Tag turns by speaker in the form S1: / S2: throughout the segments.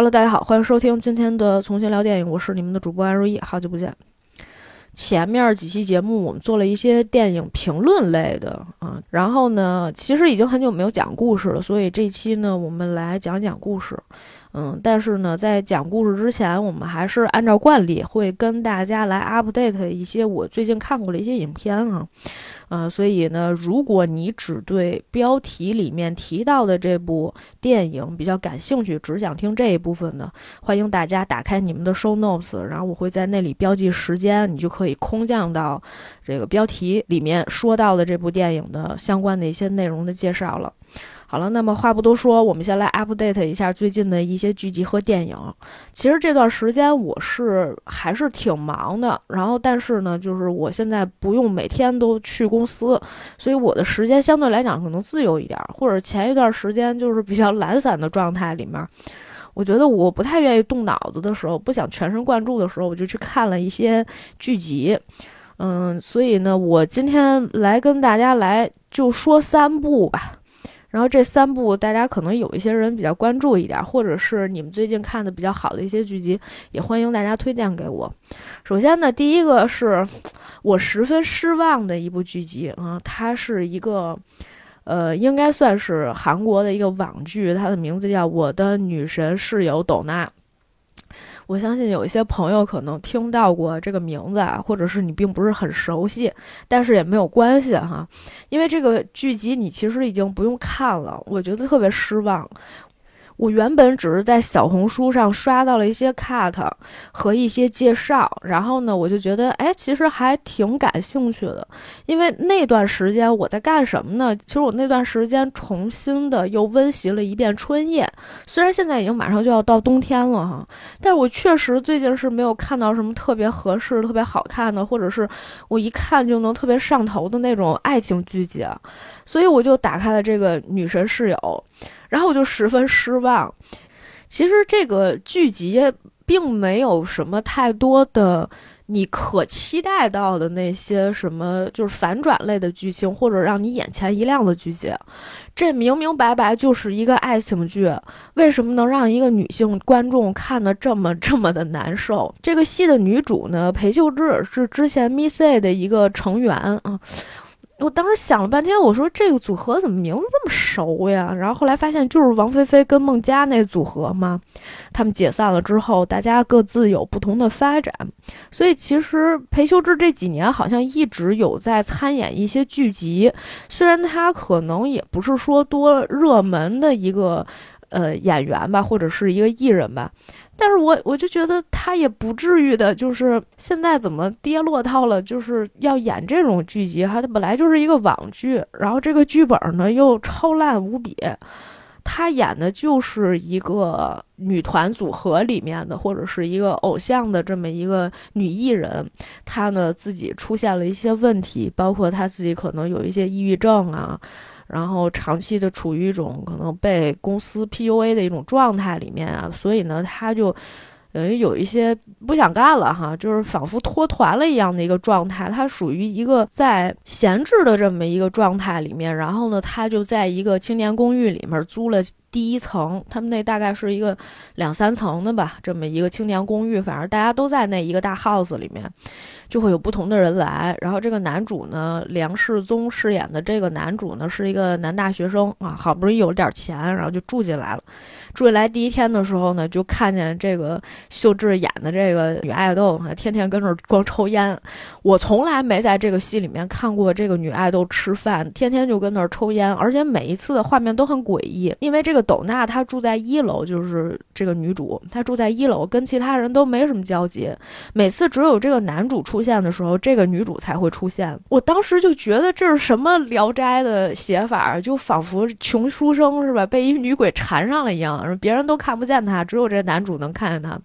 S1: Hello，大家好，欢迎收听今天的重新聊电影，我是你们的主播安如意，好久不见。前面几期节目我们做了一些电影评论类的啊，然后呢，其实已经很久没有讲故事了，所以这期呢，我们来讲讲故事。嗯，但是呢，在讲故事之前，我们还是按照惯例会跟大家来 update 一些我最近看过的一些影片啊。呃，所以呢，如果你只对标题里面提到的这部电影比较感兴趣，只想听这一部分的，欢迎大家打开你们的 show notes，然后我会在那里标记时间，你就可以空降到这个标题里面说到的这部电影的相关的一些内容的介绍了。好了，那么话不多说，我们先来 update 一下最近的一些剧集和电影。其实这段时间我是还是挺忙的，然后但是呢，就是我现在不用每天都去公司，所以我的时间相对来讲可能自由一点。或者前一段时间就是比较懒散的状态里面，我觉得我不太愿意动脑子的时候，不想全神贯注的时候，我就去看了一些剧集。嗯，所以呢，我今天来跟大家来就说三部吧。然后这三部大家可能有一些人比较关注一点，或者是你们最近看的比较好的一些剧集，也欢迎大家推荐给我。首先呢，第一个是我十分失望的一部剧集啊，它是一个，呃，应该算是韩国的一个网剧，它的名字叫《我的女神室友斗娜》。我相信有一些朋友可能听到过这个名字啊，或者是你并不是很熟悉，但是也没有关系哈，因为这个剧集你其实已经不用看了，我觉得特别失望。我原本只是在小红书上刷到了一些 cut 和一些介绍，然后呢，我就觉得，哎，其实还挺感兴趣的。因为那段时间我在干什么呢？其实我那段时间重新的又温习了一遍《春夜》，虽然现在已经马上就要到冬天了哈，但是我确实最近是没有看到什么特别合适、特别好看的，或者是我一看就能特别上头的那种爱情剧集，所以我就打开了这个《女神室友》。然后我就十分失望。其实这个剧集并没有什么太多的你可期待到的那些什么，就是反转类的剧情，或者让你眼前一亮的剧集。这明明白白就是一个爱情剧，为什么能让一个女性观众看得这么这么的难受？这个戏的女主呢，裴秀智是之前 Miss A 的一个成员啊。我当时想了半天，我说这个组合怎么名字这么熟呀？然后后来发现就是王菲菲跟孟佳那组合嘛。他们解散了之后，大家各自有不同的发展。所以其实裴秀智这几年好像一直有在参演一些剧集，虽然他可能也不是说多热门的一个呃演员吧，或者是一个艺人吧。但是我我就觉得他也不至于的，就是现在怎么跌落到了就是要演这种剧集哈？他本来就是一个网剧，然后这个剧本呢又超烂无比，他演的就是一个女团组合里面的，或者是一个偶像的这么一个女艺人，她呢自己出现了一些问题，包括她自己可能有一些抑郁症啊。然后长期的处于一种可能被公司 PUA 的一种状态里面啊，所以呢，他就等于有一些不想干了哈，就是仿佛脱团了一样的一个状态。他属于一个在闲置的这么一个状态里面，然后呢，他就在一个青年公寓里面租了。第一层，他们那大概是一个两三层的吧，这么一个青年公寓，反正大家都在那一个大 house 里面，就会有不同的人来。然后这个男主呢，梁世宗饰演的这个男主呢，是一个男大学生啊，好不容易有了点钱，然后就住进来了。住进来第一天的时候呢，就看见这个秀智演的这个女爱豆，天天跟那儿光抽烟。我从来没在这个戏里面看过这个女爱豆吃饭，天天就跟那儿抽烟，而且每一次的画面都很诡异，因为这个。斗娜她住在一楼，就是这个女主，她住在一楼，跟其他人都没什么交集。每次只有这个男主出出现的时候，这个女主才会出现。我当时就觉得这是什么《聊斋》的写法，就仿佛穷书生是吧，被一女鬼缠上了一样，别人都看不见他，只有这男主能看见他。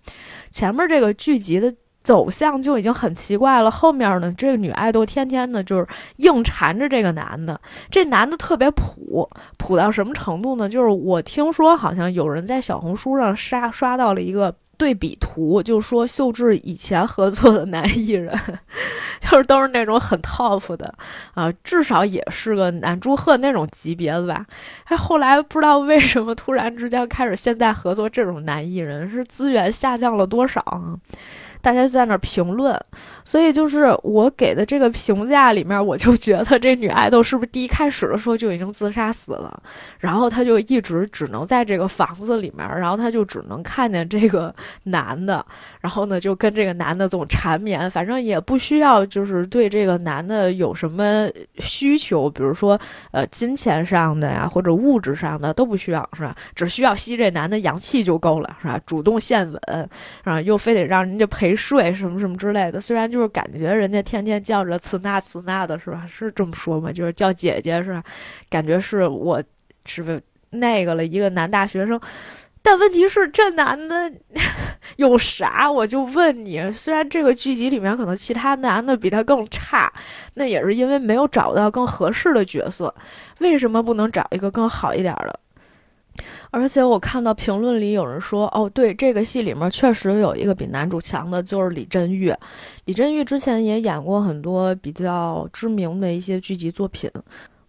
S1: 前面这个剧集的。走向就已经很奇怪了，后面呢，这个女爱豆天天的就是硬缠着这个男的，这男的特别普，普到什么程度呢？就是我听说好像有人在小红书上刷刷到了一个对比图，就说秀智以前合作的男艺人，就是都是那种很 top 的啊，至少也是个男祝贺那种级别的吧。哎，后来不知道为什么突然之间开始现在合作这种男艺人，是资源下降了多少啊？大家就在那儿评论，所以就是我给的这个评价里面，我就觉得这女爱豆是不是第一开始的时候就已经自杀死了，然后她就一直只能在这个房子里面，然后她就只能看见这个男的，然后呢就跟这个男的总缠绵，反正也不需要就是对这个男的有什么需求，比如说呃金钱上的呀或者物质上的都不需要是吧？只需要吸这男的阳气就够了是吧？主动献吻啊，又非得让人家陪。睡什么什么之类的，虽然就是感觉人家天天叫着慈娜慈娜的，是吧？是这么说吗？就是叫姐姐是吧？感觉是我是不那个了一个男大学生，但问题是这男的 有啥？我就问你，虽然这个剧集里面可能其他男的比他更差，那也是因为没有找到更合适的角色，为什么不能找一个更好一点的？而且我看到评论里有人说，哦，对，这个戏里面确实有一个比男主强的，就是李振玉。李振玉之前也演过很多比较知名的一些剧集作品。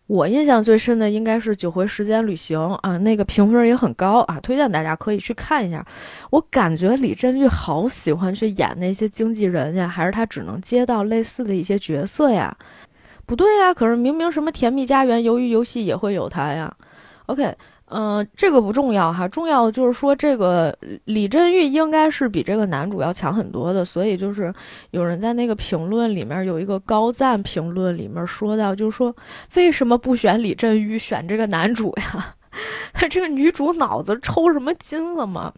S1: 我印象最深的应该是《九回时间旅行》啊，那个评分也很高啊，推荐大家可以去看一下。我感觉李振玉好喜欢去演那些经纪人呀，还是他只能接到类似的一些角色呀？不对呀，可是明明什么《甜蜜家园》《鱿鱼游戏》也会有他呀。OK。嗯，这个不重要哈，重要的就是说这个李振玉应该是比这个男主要强很多的，所以就是有人在那个评论里面有一个高赞评论里面说到，就是说为什么不选李振玉，选这个男主呀？这个女主脑子抽什么筋了吗？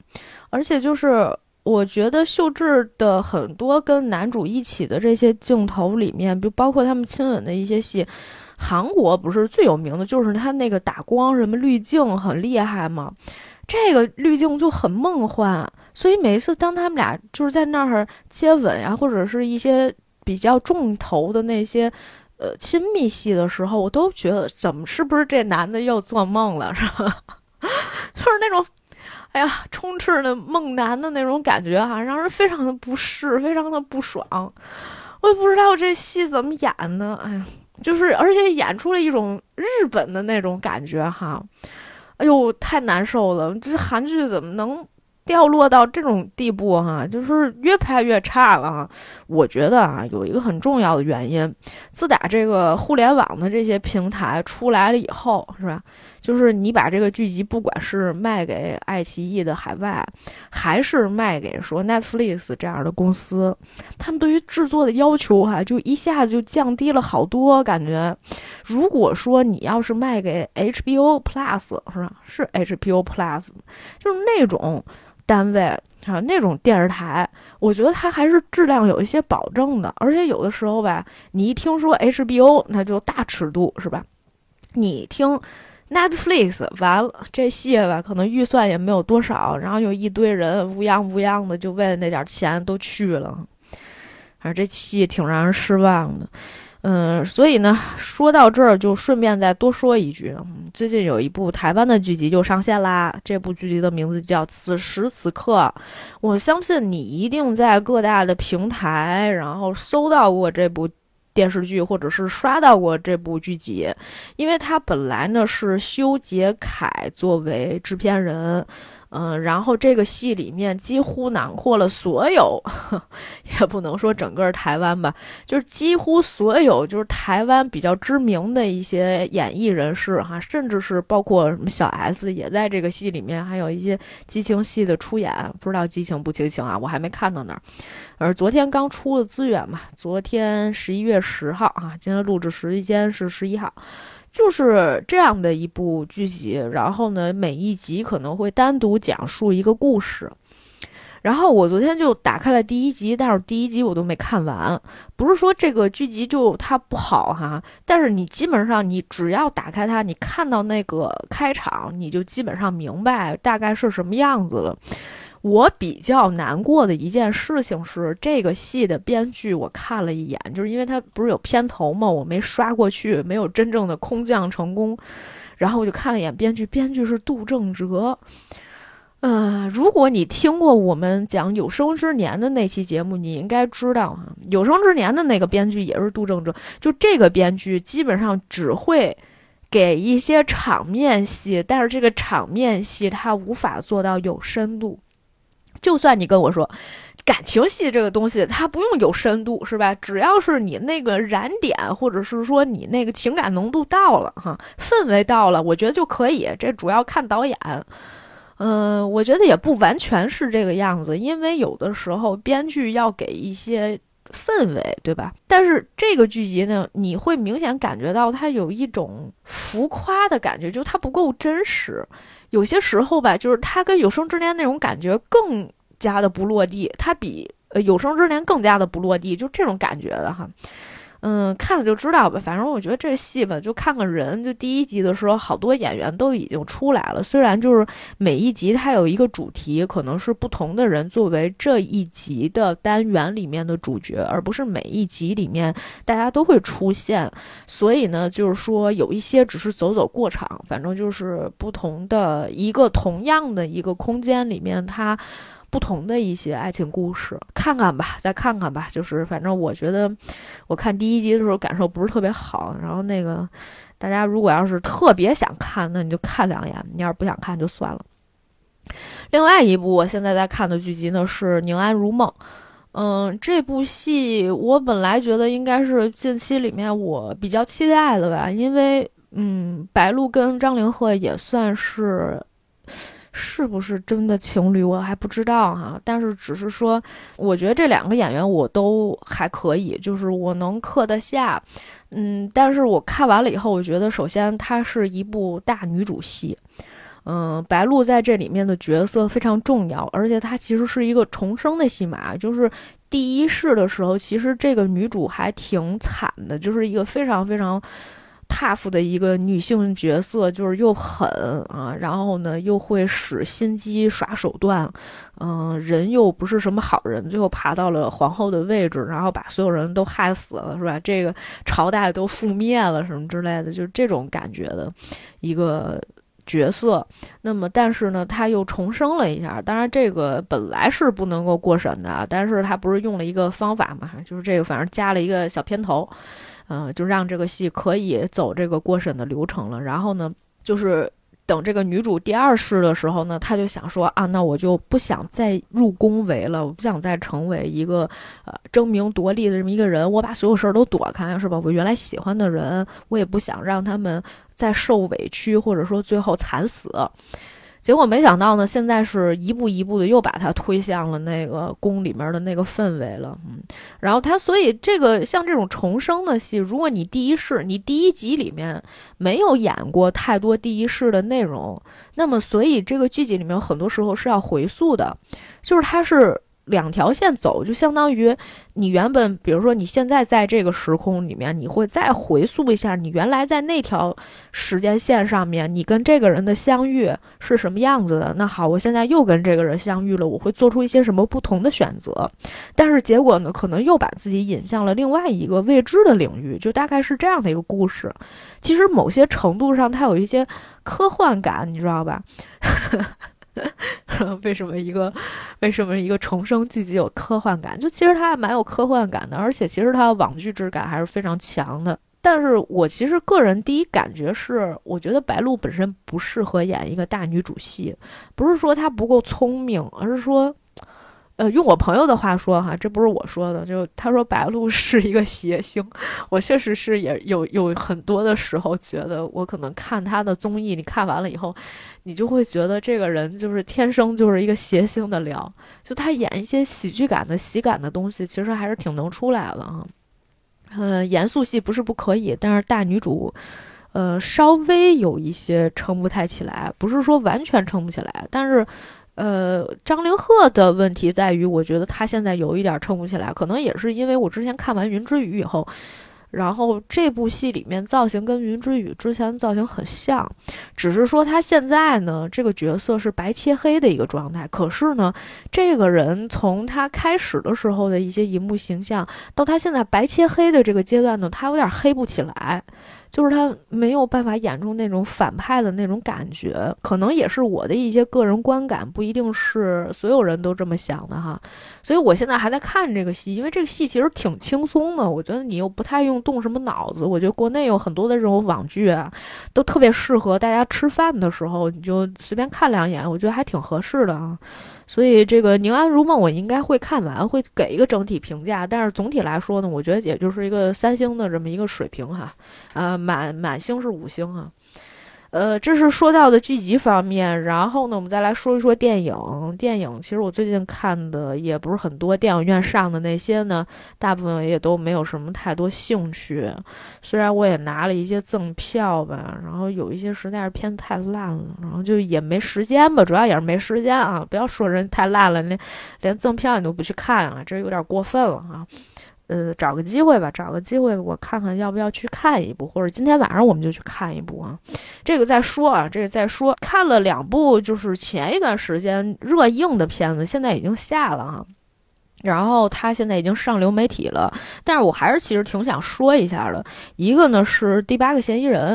S1: 而且就是我觉得秀智的很多跟男主一起的这些镜头里面，就包括他们亲吻的一些戏。韩国不是最有名的，就是他那个打光什么滤镜很厉害吗？这个滤镜就很梦幻，所以每一次当他们俩就是在那儿接吻呀，或者是一些比较重头的那些呃亲密戏的时候，我都觉得怎么是不是这男的又做梦了，是吧？就是那种哎呀充斥的梦男的那种感觉哈，让人非常的不适，非常的不爽。我也不知道这戏怎么演的，哎呀。就是，而且演出了一种日本的那种感觉哈，哎呦，太难受了！就是韩剧怎么能掉落到这种地步哈？就是越拍越差了哈。我觉得啊，有一个很重要的原因，自打这个互联网的这些平台出来了以后，是吧？就是你把这个剧集，不管是卖给爱奇艺的海外，还是卖给说 Netflix 这样的公司，他们对于制作的要求哈，就一下子就降低了好多。感觉，如果说你要是卖给 HBO Plus 是吧？是 HBO Plus，就是那种单位啊，那种电视台，我觉得它还是质量有一些保证的。而且有的时候吧，你一听说 HBO，那就大尺度是吧？你听。Netflix 完了，这戏吧，可能预算也没有多少，然后有一堆人乌泱乌泱的，就为了那点钱都去了，反正这戏挺让人失望的。嗯，所以呢，说到这儿就顺便再多说一句，最近有一部台湾的剧集又上线啦，这部剧集的名字叫《此时此刻》，我相信你一定在各大的平台，然后搜到过这部。电视剧，或者是刷到过这部剧集，因为它本来呢是修杰楷作为制片人。嗯，然后这个戏里面几乎囊括了所有，也不能说整个台湾吧，就是几乎所有，就是台湾比较知名的一些演艺人士哈，甚至是包括什么小 S 也在这个戏里面，还有一些激情戏的出演，不知道激情不激情啊？我还没看到那儿，而昨天刚出的资源嘛，昨天十一月十号啊，今天录制时间是十一号。就是这样的一部剧集，然后呢，每一集可能会单独讲述一个故事。然后我昨天就打开了第一集，但是第一集我都没看完。不是说这个剧集就它不好哈，但是你基本上你只要打开它，你看到那个开场，你就基本上明白大概是什么样子了。我比较难过的一件事情是，这个戏的编剧我看了一眼，就是因为它不是有片头嘛，我没刷过去，没有真正的空降成功，然后我就看了一眼编剧，编剧是杜正哲，呃，如果你听过我们讲《有生之年》的那期节目，你应该知道哈，《有生之年》的那个编剧也是杜正哲，就这个编剧基本上只会给一些场面戏，但是这个场面戏他无法做到有深度。就算你跟我说。感情戏这个东西，它不用有深度，是吧？只要是你那个燃点，或者是说你那个情感浓度到了，哈，氛围到了，我觉得就可以。这主要看导演。嗯，我觉得也不完全是这个样子，因为有的时候编剧要给一些氛围，对吧？但是这个剧集呢，你会明显感觉到它有一种浮夸的感觉，就它不够真实。有些时候吧，就是它跟有生之年那种感觉更。加的不落地，它比呃有生之年更加的不落地，就这种感觉的哈，嗯，看了就知道吧。反正我觉得这戏吧，就看个人。就第一集的时候，好多演员都已经出来了。虽然就是每一集它有一个主题，可能是不同的人作为这一集的单元里面的主角，而不是每一集里面大家都会出现。所以呢，就是说有一些只是走走过场，反正就是不同的一个同样的一个空间里面，它。不同的一些爱情故事，看看吧，再看看吧。就是反正我觉得，我看第一集的时候感受不是特别好。然后那个，大家如果要是特别想看，那你就看两眼；你要是不想看就算了。另外一部我现在在看的剧集呢是《宁安如梦》。嗯，这部戏我本来觉得应该是近期里面我比较期待的吧，因为嗯，白鹿跟张凌赫也算是。是不是真的情侣，我还不知道哈。但是只是说，我觉得这两个演员我都还可以，就是我能刻得下。嗯，但是我看完了以后，我觉得首先它是一部大女主戏，嗯，白鹿在这里面的角色非常重要，而且她其实是一个重生的戏码。就是第一世的时候，其实这个女主还挺惨的，就是一个非常非常。Tough 的一个女性角色，就是又狠啊，然后呢又会使心机耍手段，嗯，人又不是什么好人，最后爬到了皇后的位置，然后把所有人都害死了，是吧？这个朝代都覆灭了什么之类的，就是这种感觉的一个角色。那么，但是呢，他又重生了一下。当然，这个本来是不能够过审的，但是他不是用了一个方法嘛，就是这个，反正加了一个小片头。嗯，就让这个戏可以走这个过审的流程了。然后呢，就是等这个女主第二世的时候呢，她就想说啊，那我就不想再入宫闱了，我不想再成为一个呃争名夺利的这么一个人，我把所有事儿都躲开，是吧？我原来喜欢的人，我也不想让他们再受委屈，或者说最后惨死。结果没想到呢，现在是一步一步的又把他推向了那个宫里面的那个氛围了，嗯，然后他所以这个像这种重生的戏，如果你第一世你第一集里面没有演过太多第一世的内容，那么所以这个剧集里面很多时候是要回溯的，就是他是。两条线走，就相当于你原本，比如说你现在在这个时空里面，你会再回溯一下你原来在那条时间线上面，你跟这个人的相遇是什么样子的。那好，我现在又跟这个人相遇了，我会做出一些什么不同的选择？但是结果呢，可能又把自己引向了另外一个未知的领域，就大概是这样的一个故事。其实某些程度上，它有一些科幻感，你知道吧？为什么一个为什么一个重生剧集有科幻感？就其实它还蛮有科幻感的，而且其实它的网剧质感还是非常强的。但是我其实个人第一感觉是，我觉得白鹿本身不适合演一个大女主戏，不是说她不够聪明，而是说。呃，用我朋友的话说哈，这不是我说的，就他说白鹿是一个谐星，我确实是也有有很多的时候觉得，我可能看他的综艺，你看完了以后，你就会觉得这个人就是天生就是一个谐星的料，就他演一些喜剧感的喜感的东西，其实还是挺能出来的哈。呃，严肃戏不是不可以，但是大女主，呃，稍微有一些撑不太起来，不是说完全撑不起来，但是。呃，张凌赫的问题在于，我觉得他现在有一点撑不起来，可能也是因为我之前看完《云之羽》以后，然后这部戏里面造型跟《云之羽》之前造型很像，只是说他现在呢，这个角色是白切黑的一个状态。可是呢，这个人从他开始的时候的一些荧幕形象，到他现在白切黑的这个阶段呢，他有点黑不起来。就是他没有办法演出那种反派的那种感觉，可能也是我的一些个人观感，不一定是所有人都这么想的哈。所以我现在还在看这个戏，因为这个戏其实挺轻松的，我觉得你又不太用动什么脑子。我觉得国内有很多的这种网剧啊，都特别适合大家吃饭的时候，你就随便看两眼，我觉得还挺合适的啊。所以这个《宁安如梦》我应该会看完，会给一个整体评价。但是总体来说呢，我觉得也就是一个三星的这么一个水平哈，啊，满满星是五星哈。呃，这是说到的剧集方面，然后呢，我们再来说一说电影。电影其实我最近看的也不是很多，电影院上的那些呢，大部分也都没有什么太多兴趣。虽然我也拿了一些赠票吧，然后有一些实在是片子太烂了，然后就也没时间吧，主要也是没时间啊。不要说人太烂了，连连赠票你都不去看啊，这有点过分了啊。呃，找个机会吧，找个机会，我看看要不要去看一部，或者今天晚上我们就去看一部啊。这个再说啊，这个再说。看了两部，就是前一段时间热映的片子，现在已经下了啊。然后它现在已经上流媒体了，但是我还是其实挺想说一下的。一个呢是《第八个嫌疑人》，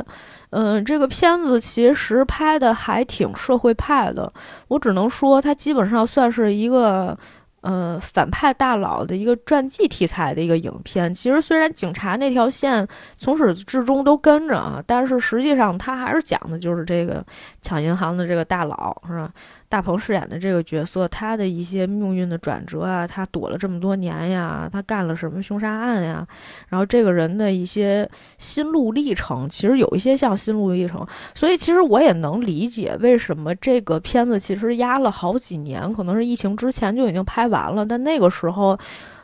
S1: 嗯，这个片子其实拍的还挺社会派的，我只能说它基本上算是一个。嗯，反派大佬的一个传记题材的一个影片，其实虽然警察那条线从始至终都跟着啊，但是实际上他还是讲的就是这个抢银行的这个大佬，是吧？大鹏饰演的这个角色，他的一些命运的转折啊，他躲了这么多年呀，他干了什么凶杀案呀？然后这个人的一些心路历程，其实有一些像心路历程，所以其实我也能理解为什么这个片子其实压了好几年，可能是疫情之前就已经拍完了，但那个时候。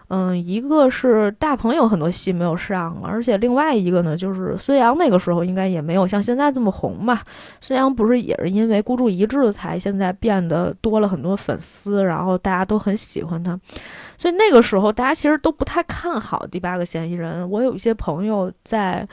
S1: 嗯，一个是大鹏有很多戏没有上，而且另外一个呢，就是孙杨那个时候应该也没有像现在这么红吧。孙杨不是也是因为孤注一掷才现在变得多了很多粉丝，然后大家都很喜欢他，所以那个时候大家其实都不太看好第八个嫌疑人。我有一些朋友在。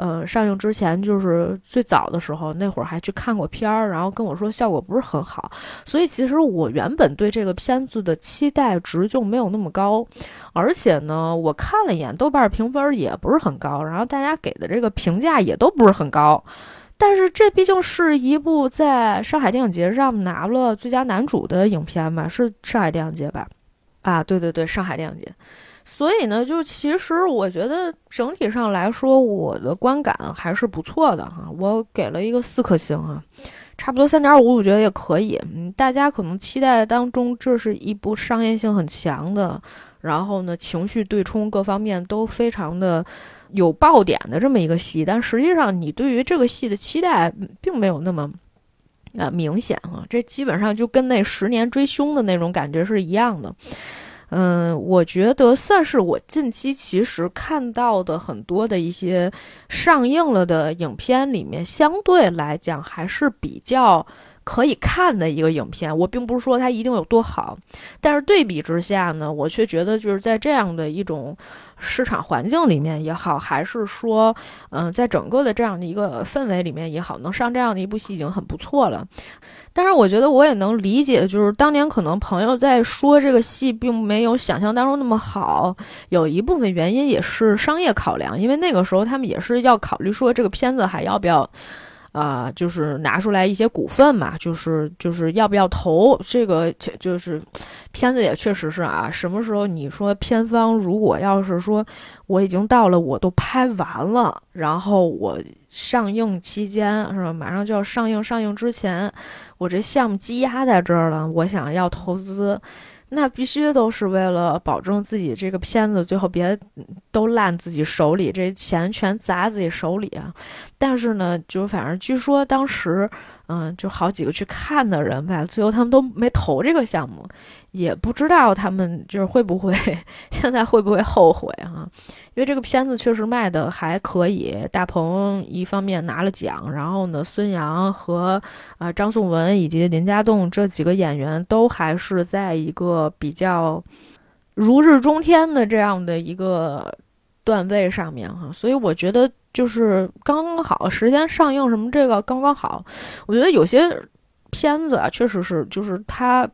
S1: 呃，上映之前就是最早的时候，那会儿还去看过片儿，然后跟我说效果不是很好，所以其实我原本对这个片子的期待值就没有那么高，而且呢，我看了一眼豆瓣评分也不是很高，然后大家给的这个评价也都不是很高，但是这毕竟是一部在上海电影节上拿了最佳男主的影片吧？是上海电影节吧？啊，对对对，上海电影节。所以呢，就其实我觉得整体上来说，我的观感还是不错的哈。我给了一个四颗星啊，差不多三点五，我觉得也可以。嗯，大家可能期待当中，这是一部商业性很强的，然后呢，情绪对冲各方面都非常的有爆点的这么一个戏。但实际上，你对于这个戏的期待并没有那么啊明显哈。这基本上就跟那十年追凶的那种感觉是一样的。嗯，我觉得算是我近期其实看到的很多的一些上映了的影片里面，相对来讲还是比较可以看的一个影片。我并不是说它一定有多好，但是对比之下呢，我却觉得就是在这样的一种市场环境里面也好，还是说，嗯，在整个的这样的一个氛围里面也好，能上这样的一部戏已经很不错了。但是我觉得我也能理解，就是当年可能朋友在说这个戏并没有想象当中那么好，有一部分原因也是商业考量，因为那个时候他们也是要考虑说这个片子还要不要。啊，就是拿出来一些股份嘛，就是就是要不要投这个，就是片子也确实是啊。什么时候你说片方如果要是说我已经到了，我都拍完了，然后我上映期间是吧，马上就要上映，上映之前我这项目积压在这儿了，我想要投资。那必须都是为了保证自己这个片子最后别都烂自己手里，这钱全砸自己手里啊！但是呢，就反正据说当时。嗯，就好几个去看的人吧，最后他们都没投这个项目，也不知道他们就是会不会现在会不会后悔哈？因为这个片子确实卖的还可以，大鹏一方面拿了奖，然后呢，孙杨和啊张颂文以及林家栋这几个演员都还是在一个比较如日中天的这样的一个段位上面哈，所以我觉得。就是刚刚好时间上映什么这个刚刚好，我觉得有些片子啊，确实是就是它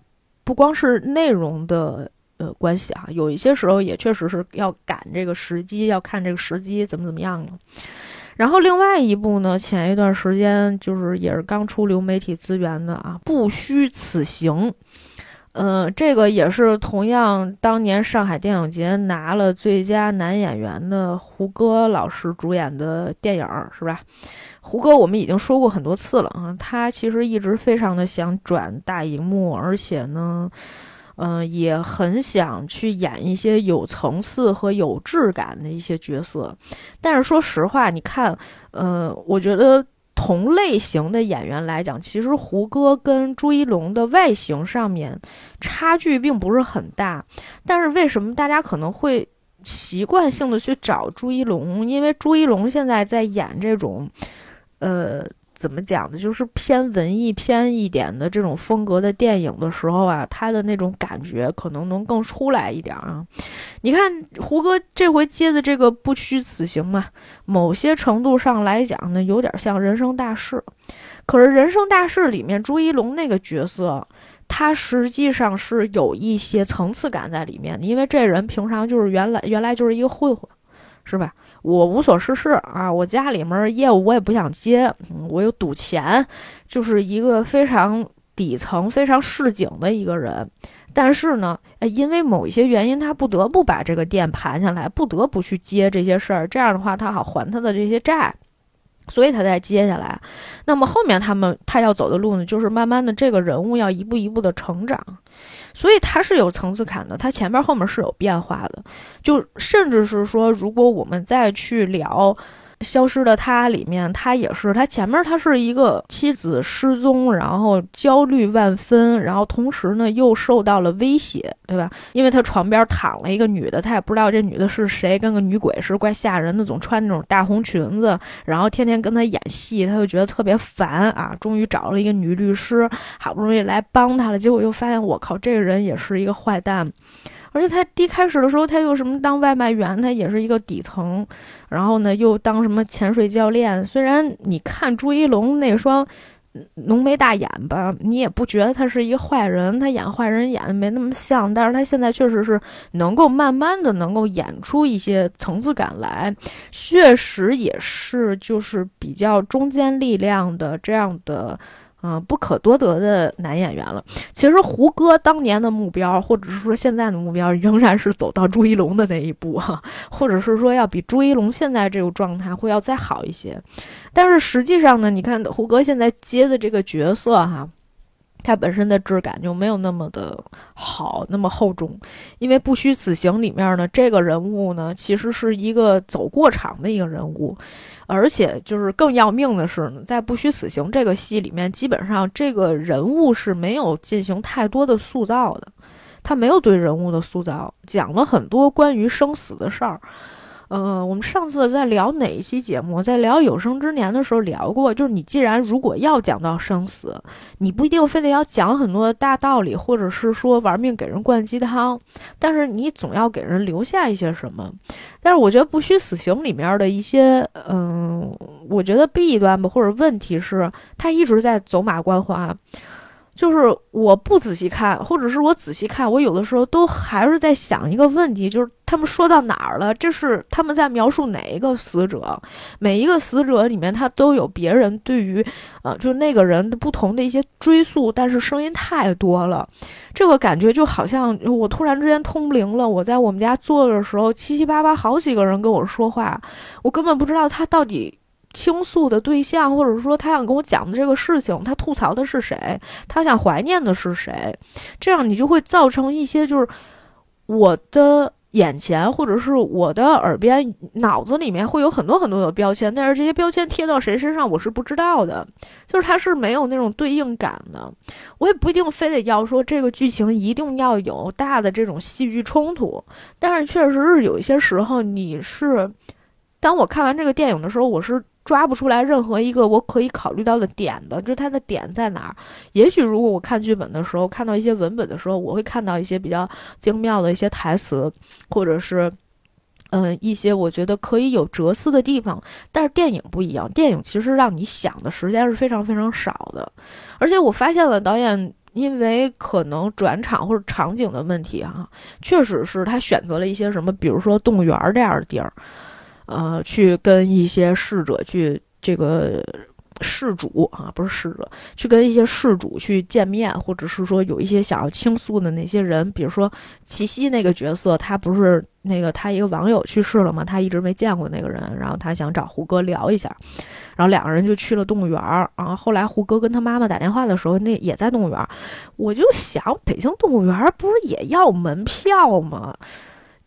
S1: 不光是内容的呃关系哈，有一些时候也确实是要赶这个时机，要看这个时机怎么怎么样了。然后另外一部呢，前一段时间就是也是刚出流媒体资源的啊，《不虚此行》。嗯，这个也是同样当年上海电影节拿了最佳男演员的胡歌老师主演的电影，是吧？胡歌我们已经说过很多次了啊，他其实一直非常的想转大荧幕，而且呢。嗯，也很想去演一些有层次和有质感的一些角色，但是说实话，你看，呃，我觉得同类型的演员来讲，其实胡歌跟朱一龙的外形上面差距并不是很大，但是为什么大家可能会习惯性的去找朱一龙？因为朱一龙现在在演这种，呃。怎么讲呢？就是偏文艺偏一点的这种风格的电影的时候啊，他的那种感觉可能能更出来一点啊。你看胡歌这回接的这个不虚此行嘛，某些程度上来讲呢，有点像人生大事。可是人生大事里面朱一龙那个角色，他实际上是有一些层次感在里面的，因为这人平常就是原来原来就是一个混混，是吧？我无所事事啊，我家里面业务我也不想接，我又赌钱，就是一个非常底层、非常市井的一个人。但是呢，因为某一些原因，他不得不把这个店盘下来，不得不去接这些事儿。这样的话，他好还他的这些债，所以他才接下来。那么后面他们他要走的路呢，就是慢慢的这个人物要一步一步的成长。所以他是有层次感的，他前面后面是有变化的，就甚至是说，如果我们再去聊。消失的他里面，他也是他前面他是一个妻子失踪，然后焦虑万分，然后同时呢又受到了威胁，对吧？因为他床边躺了一个女的，他也不知道这女的是谁，跟个女鬼似的，怪吓人的，总穿那种大红裙子，然后天天跟他演戏，他就觉得特别烦啊。终于找了一个女律师，好不容易来帮他了，结果又发现我靠，这个人也是一个坏蛋。而且他一开始的时候，他又什么当外卖员，他也是一个底层，然后呢又当什么潜水教练。虽然你看朱一龙那双浓眉大眼吧，你也不觉得他是一个坏人，他演坏人演的没那么像。但是他现在确实是能够慢慢的能够演出一些层次感来，确实也是就是比较中坚力量的这样的。嗯，不可多得的男演员了。其实胡歌当年的目标，或者是说现在的目标，仍然是走到朱一龙的那一步哈，或者是说要比朱一龙现在这个状态会要再好一些。但是实际上呢，你看胡歌现在接的这个角色哈。它本身的质感就没有那么的好，那么厚重，因为《不虚此行》里面呢，这个人物呢，其实是一个走过场的一个人物，而且就是更要命的是呢，在《不虚此行》这个戏里面，基本上这个人物是没有进行太多的塑造的，他没有对人物的塑造，讲了很多关于生死的事儿。嗯，我们上次在聊哪一期节目？在聊有生之年的时候聊过，就是你既然如果要讲到生死，你不一定非得要讲很多大道理，或者是说玩命给人灌鸡汤，但是你总要给人留下一些什么。但是我觉得《不虚死刑》里面的一些，嗯，我觉得弊端吧，或者问题是，他一直在走马观花。就是我不仔细看，或者是我仔细看，我有的时候都还是在想一个问题，就是他们说到哪儿了？这是他们在描述哪一个死者？每一个死者里面，他都有别人对于，呃，就是那个人的不同的一些追溯，但是声音太多了，这个感觉就好像我突然之间通灵了。我在我们家坐的时候，七七八八好几个人跟我说话，我根本不知道他到底。倾诉的对象，或者说他想跟我讲的这个事情，他吐槽的是谁？他想怀念的是谁？这样你就会造成一些，就是我的眼前，或者是我的耳边、脑子里面会有很多很多的标签，但是这些标签贴到谁身上，我是不知道的。就是它是没有那种对应感的。我也不一定非得要说这个剧情一定要有大的这种戏剧冲突，但是确实是有一些时候，你是当我看完这个电影的时候，我是。抓不出来任何一个我可以考虑到的点的，就是它的点在哪儿？也许如果我看剧本的时候，看到一些文本的时候，我会看到一些比较精妙的一些台词，或者是，嗯，一些我觉得可以有哲思的地方。但是电影不一样，电影其实让你想的时间是非常非常少的。而且我发现了导演，因为可能转场或者场景的问题，哈，确实是他选择了一些什么，比如说动物园这样的地儿。呃，去跟一些逝者去这个。事主啊，不是逝者，去跟一些事主去见面，或者是说有一些想要倾诉的那些人，比如说齐溪那个角色，他不是那个他一个网友去世了吗？他一直没见过那个人，然后他想找胡歌聊一下，然后两个人就去了动物园儿。然后后来胡歌跟他妈妈打电话的时候，那也在动物园儿。我就想，北京动物园儿不是也要门票吗？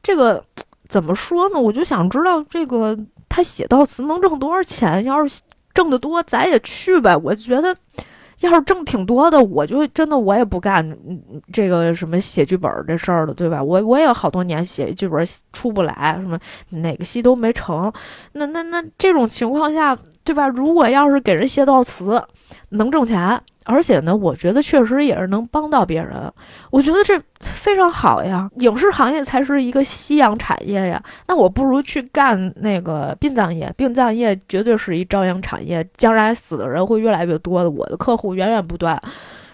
S1: 这个怎么说呢？我就想知道这个他写悼词能挣多少钱？要是。挣得多，咱也去呗。我觉得，要是挣挺多的，我就真的我也不干这个什么写剧本这事儿了，对吧？我我也好多年写剧本出不来，什么哪个戏都没成。那那那这种情况下，对吧？如果要是给人写悼词，能挣钱。而且呢，我觉得确实也是能帮到别人，我觉得这非常好呀。影视行业才是一个夕阳产业呀，那我不如去干那个殡葬业，殡葬业绝对是一朝阳产业，将来死的人会越来越多的，我的客户源源不断，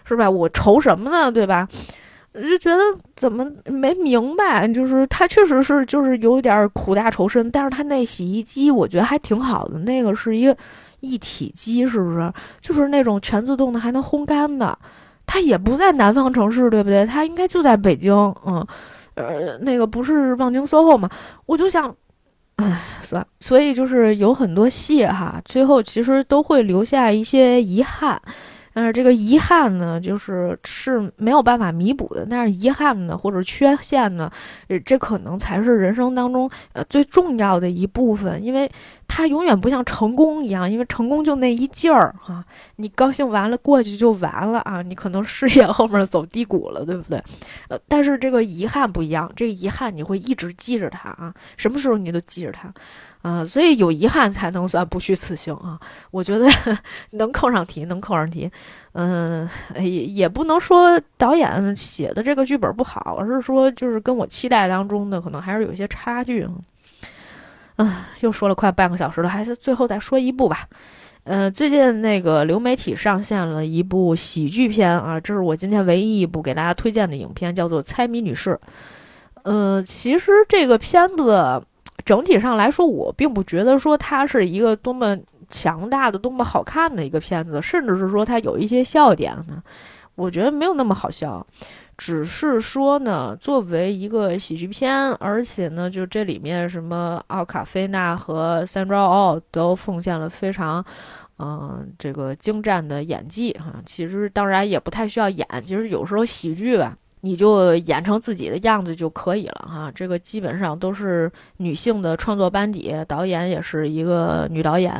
S1: 是吧？我愁什么呢？对吧？就觉得怎么没明白，就是他确实是就是有点苦大仇深，但是他那洗衣机我觉得还挺好的，那个是一个。一体机是不是就是那种全自动的，还能烘干的？它也不在南方城市，对不对？它应该就在北京，嗯，呃，那个不是望京 SOHO 吗？我就想，哎，算。所以就是有很多戏哈，最后其实都会留下一些遗憾。但是这个遗憾呢，就是是没有办法弥补的。但是遗憾呢，或者缺陷呢，这可能才是人生当中呃最重要的一部分，因为它永远不像成功一样，因为成功就那一劲儿哈，你高兴完了过去就完了啊，你可能事业后面走低谷了，对不对？呃，但是这个遗憾不一样，这个遗憾你会一直记着它啊，什么时候你都记着它。啊，所以有遗憾才能算不虚此行啊！我觉得 能扣上题，能扣上题，嗯，也也不能说导演写的这个剧本不好，而是说就是跟我期待当中的可能还是有一些差距。啊，又说了快半个小时了，还是最后再说一部吧。呃，最近那个流媒体上线了一部喜剧片啊，这是我今天唯一一部给大家推荐的影片，叫做《猜谜女士》。呃，其实这个片子。整体上来说，我并不觉得说它是一个多么强大的、多么好看的一个片子，甚至是说它有一些笑点呢，我觉得没有那么好笑。只是说呢，作为一个喜剧片，而且呢，就这里面什么奥卡菲娜和 Sandra Oh 都奉献了非常，嗯，这个精湛的演技哈。其实当然也不太需要演，其实有时候喜剧吧。你就演成自己的样子就可以了哈，这个基本上都是女性的创作班底，导演也是一个女导演，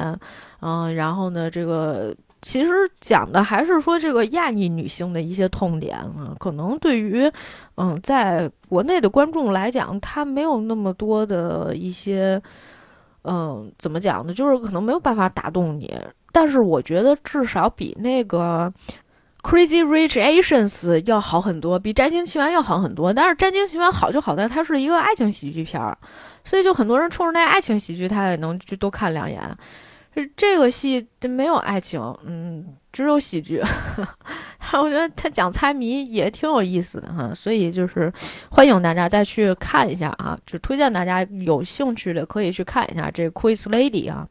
S1: 嗯，然后呢，这个其实讲的还是说这个亚裔女性的一些痛点啊，可能对于嗯在国内的观众来讲，他没有那么多的一些，嗯，怎么讲呢？就是可能没有办法打动你，但是我觉得至少比那个。Crazy Rich Asians 要好很多，比《占星奇缘》要好很多。但是《占星奇缘》好就好在它是一个爱情喜剧片儿，所以就很多人冲着那爱情喜剧，他也能去多看两眼。这个戏没有爱情，嗯，只有喜剧。我觉得他讲猜谜也挺有意思的哈，所以就是欢迎大家再去看一下啊，就推荐大家有兴趣的可以去看一下这 Quiz Lady 啊。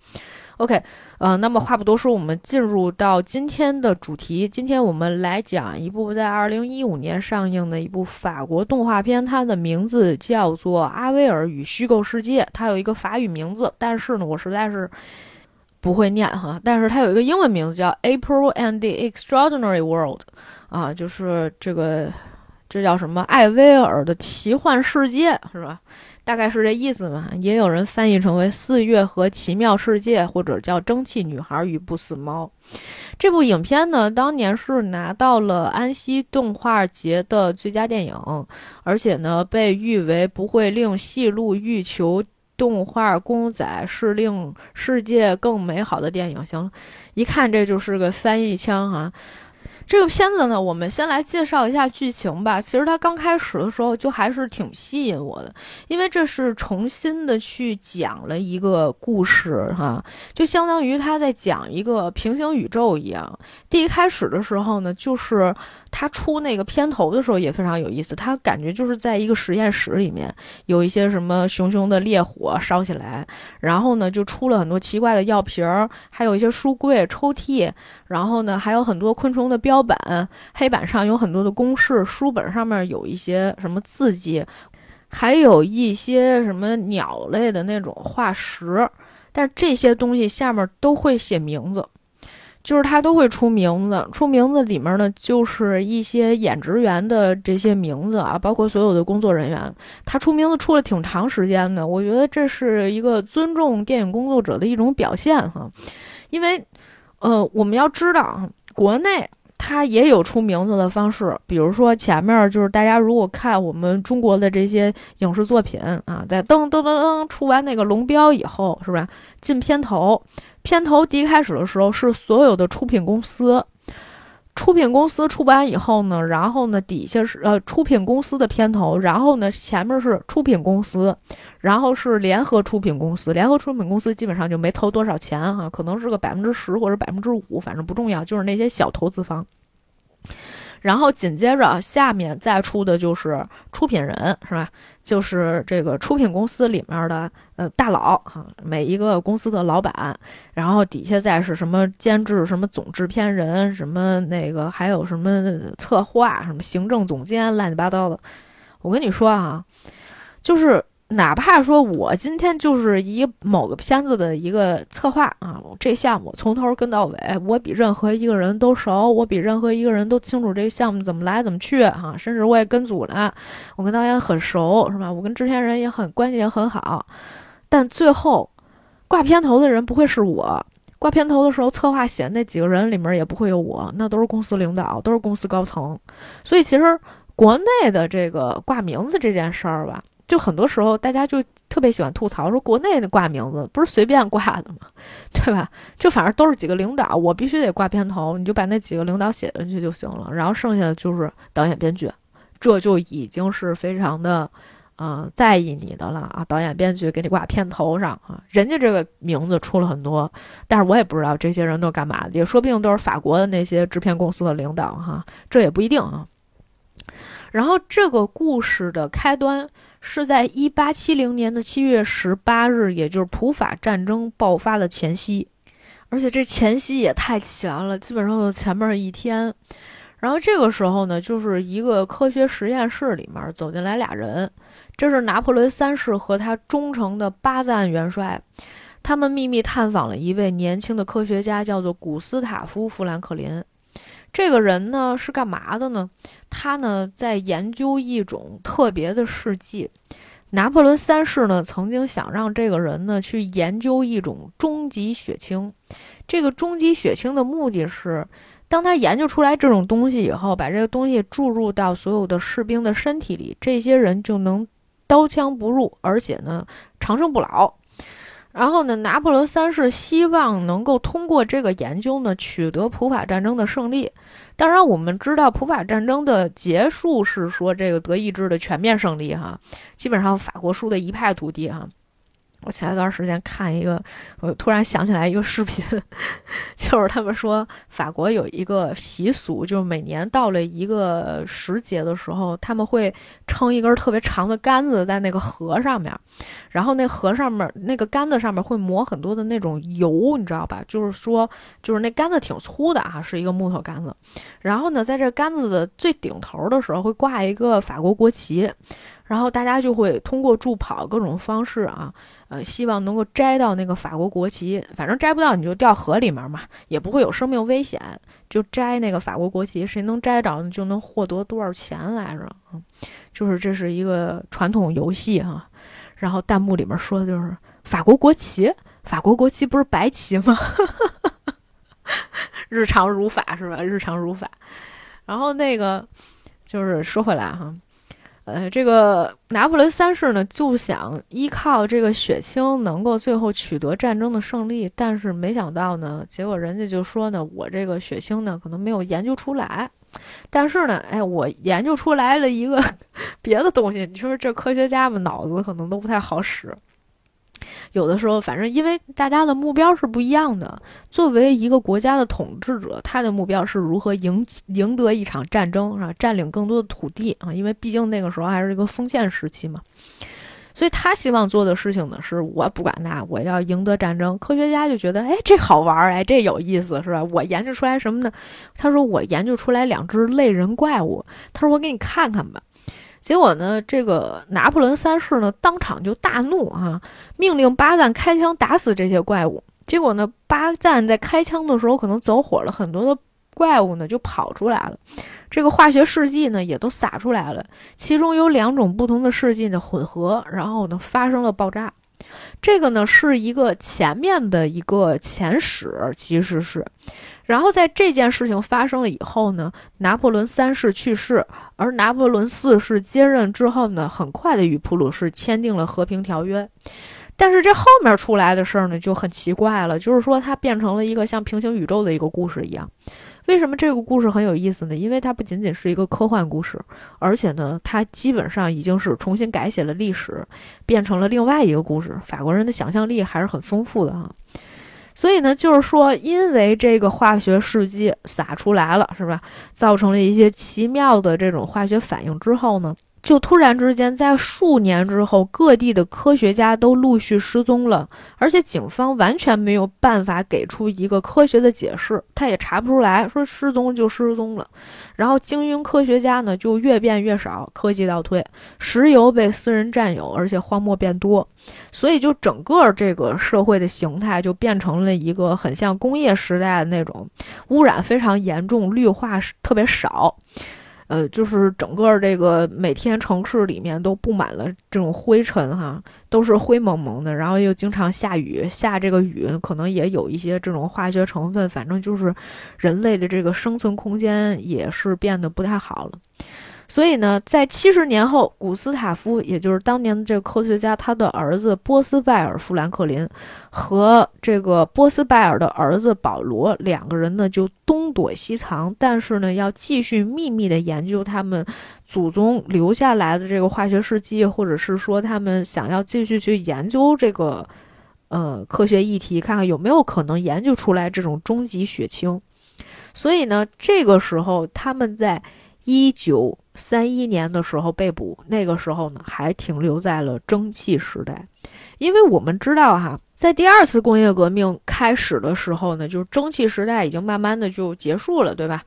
S1: OK，呃，那么话不多说，我们进入到今天的主题。今天我们来讲一部在二零一五年上映的一部法国动画片，它的名字叫做《阿威尔与虚构世界》。它有一个法语名字，但是呢，我实在是不会念哈。但是它有一个英文名字叫《April and the Extraordinary World》，啊，就是这个这叫什么？艾薇尔的奇幻世界，是吧？大概是这意思吧，也有人翻译成为《四月和奇妙世界》，或者叫《蒸汽女孩与不死猫》。这部影片呢，当年是拿到了安溪动画节的最佳电影，而且呢，被誉为不会令戏路欲求动画公仔，是令世界更美好的电影。行了，一看这就是个翻译腔哈。这个片子呢，我们先来介绍一下剧情吧。其实它刚开始的时候就还是挺吸引我的，因为这是重新的去讲了一个故事，哈，就相当于他在讲一个平行宇宙一样。第一开始的时候呢，就是他出那个片头的时候也非常有意思，他感觉就是在一个实验室里面，有一些什么熊熊的烈火烧起来，然后呢就出了很多奇怪的药瓶儿，还有一些书柜、抽屉，然后呢还有很多昆虫的标。标本黑板上有很多的公式，书本上面有一些什么字迹，还有一些什么鸟类的那种化石。但这些东西下面都会写名字，就是它都会出名字。出名字里面呢，就是一些演职员的这些名字啊，包括所有的工作人员。他出名字出了挺长时间的，我觉得这是一个尊重电影工作者的一种表现哈。因为，呃，我们要知道国内。它也有出名字的方式，比如说前面就是大家如果看我们中国的这些影视作品啊，在噔噔噔噔出完那个龙标以后，是吧？进片头，片头第一开始的时候是所有的出品公司。出品公司出版以后呢，然后呢底下是呃出品公司的片头，然后呢前面是出品公司，然后是联合出品公司，联合出品公司基本上就没投多少钱哈，可能是个百分之十或者百分之五，反正不重要，就是那些小投资方。然后紧接着下面再出的就是出品人，是吧？就是这个出品公司里面的呃大佬哈，每一个公司的老板。然后底下再是什么监制、什么总制片人、什么那个还有什么策划、什么行政总监，乱七八糟的。我跟你说啊，就是。哪怕说我今天就是一某个片子的一个策划啊，这项目从头跟到尾，我比任何一个人都熟，我比任何一个人都清楚这个项目怎么来怎么去哈，甚至我也跟组了，我跟导演很熟是吧？我跟制片人也很关系也很好，但最后挂片头的人不会是我，挂片头的时候策划写的那几个人里面也不会有我，那都是公司领导，都是公司高层，所以其实国内的这个挂名字这件事儿吧。就很多时候，大家就特别喜欢吐槽说，国内的挂名字不是随便挂的吗？对吧？就反正都是几个领导，我必须得挂片头，你就把那几个领导写进去就行了。然后剩下的就是导演、编剧，这就已经是非常的，呃，在意你的了啊！导演、编剧给你挂片头上啊，人家这个名字出了很多，但是我也不知道这些人都干嘛的，也说不定都是法国的那些制片公司的领导哈，这也不一定啊。然后这个故事的开端。是在一八七零年的七月十八日，也就是普法战争爆发的前夕，而且这前夕也太前了，基本上就前面一天。然后这个时候呢，就是一个科学实验室里面走进来俩人，这是拿破仑三世和他忠诚的巴赞元帅，他们秘密探访了一位年轻的科学家，叫做古斯塔夫·富兰克林。这个人呢是干嘛的呢？他呢在研究一种特别的试剂。拿破仑三世呢曾经想让这个人呢去研究一种终极血清。这个终极血清的目的是，当他研究出来这种东西以后，把这个东西注入到所有的士兵的身体里，这些人就能刀枪不入，而且呢长生不老。然后呢，拿破仑三世希望能够通过这个研究呢，取得普法战争的胜利。当然，我们知道普法战争的结束是说这个德意志的全面胜利，哈，基本上法国输的一败涂地，哈。我前一段时间看一个，我突然想起来一个视频，就是他们说法国有一个习俗，就是每年到了一个时节的时候，他们会撑一根特别长的杆子在那个河上面，然后那河上面那个杆子上面会抹很多的那种油，你知道吧？就是说，就是那杆子挺粗的啊，是一个木头杆子，然后呢，在这杆子的最顶头的时候会挂一个法国国旗。然后大家就会通过助跑各种方式啊，呃，希望能够摘到那个法国国旗。反正摘不到你就掉河里面嘛，也不会有生命危险。就摘那个法国国旗，谁能摘着就能获得多少钱来着？嗯，就是这是一个传统游戏哈。然后弹幕里面说的就是法国国旗，法国国旗不是白旗吗？日常如法是吧？日常如法。然后那个就是说回来哈。呃，这个拿破仑三世呢，就想依靠这个血清能够最后取得战争的胜利，但是没想到呢，结果人家就说呢，我这个血清呢，可能没有研究出来。但是呢，哎，我研究出来了一个 别的东西。你说这科学家们脑子可能都不太好使。有的时候，反正因为大家的目标是不一样的。作为一个国家的统治者，他的目标是如何赢赢得一场战争，啊？占领更多的土地啊！因为毕竟那个时候还是一个封建时期嘛。所以他希望做的事情呢，是我不管他，我要赢得战争。科学家就觉得，哎，这好玩儿，哎，这有意思，是吧？我研究出来什么呢？他说，我研究出来两只类人怪物。他说，我给你看看吧。结果呢，这个拿破仑三世呢，当场就大怒啊，命令巴赞开枪打死这些怪物。结果呢，巴赞在开枪的时候可能走火了，很多的怪物呢就跑出来了。这个化学试剂呢也都洒出来了，其中有两种不同的试剂呢混合，然后呢发生了爆炸。这个呢是一个前面的一个前史，其实是。然后在这件事情发生了以后呢，拿破仑三世去世，而拿破仑四世接任之后呢，很快的与普鲁士签订了和平条约。但是这后面出来的事儿呢就很奇怪了，就是说它变成了一个像平行宇宙的一个故事一样。为什么这个故事很有意思呢？因为它不仅仅是一个科幻故事，而且呢，它基本上已经是重新改写了历史，变成了另外一个故事。法国人的想象力还是很丰富的哈。所以呢，就是说，因为这个化学试剂洒出来了，是吧？造成了一些奇妙的这种化学反应之后呢？就突然之间，在数年之后，各地的科学家都陆续失踪了，而且警方完全没有办法给出一个科学的解释，他也查不出来，说失踪就失踪了。然后精英科学家呢就越变越少，科技倒退，石油被私人占有，而且荒漠变多，所以就整个这个社会的形态就变成了一个很像工业时代的那种，污染非常严重，绿化特别少。呃，就是整个这个每天城市里面都布满了这种灰尘哈，都是灰蒙蒙的，然后又经常下雨，下这个雨可能也有一些这种化学成分，反正就是人类的这个生存空间也是变得不太好了。所以呢，在七十年后，古斯塔夫，也就是当年的这个科学家，他的儿子波斯拜尔·富兰克林和这个波斯拜尔的儿子保罗两个人呢，就东躲西藏，但是呢，要继续秘密的研究他们祖宗留下来的这个化学试剂，或者是说他们想要继续去研究这个呃科学议题，看看有没有可能研究出来这种终极血清。所以呢，这个时候他们在。一九三一年的时候被捕，那个时候呢还停留在了蒸汽时代，因为我们知道哈，在第二次工业革命开始的时候呢，就是蒸汽时代已经慢慢的就结束了，对吧？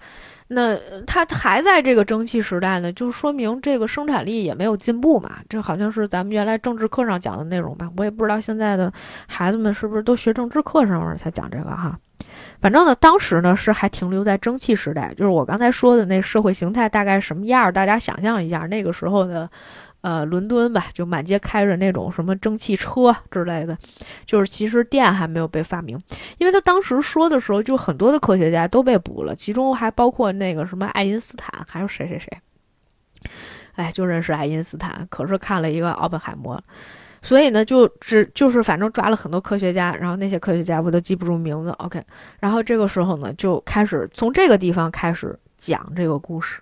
S1: 那它还在这个蒸汽时代呢，就说明这个生产力也没有进步嘛。这好像是咱们原来政治课上讲的内容吧？我也不知道现在的孩子们是不是都学政治课上面才讲这个哈。反正呢，当时呢是还停留在蒸汽时代，就是我刚才说的那社会形态大概什么样，大家想象一下那个时候的，呃，伦敦吧，就满街开着那种什么蒸汽车之类的，就是其实电还没有被发明，因为他当时说的时候，就很多的科学家都被捕了，其中还包括那个什么爱因斯坦，还有谁谁谁，哎，就认识爱因斯坦，可是看了一个奥本海默。所以呢，就只就是反正抓了很多科学家，然后那些科学家我都记不住名字。OK，然后这个时候呢，就开始从这个地方开始讲这个故事。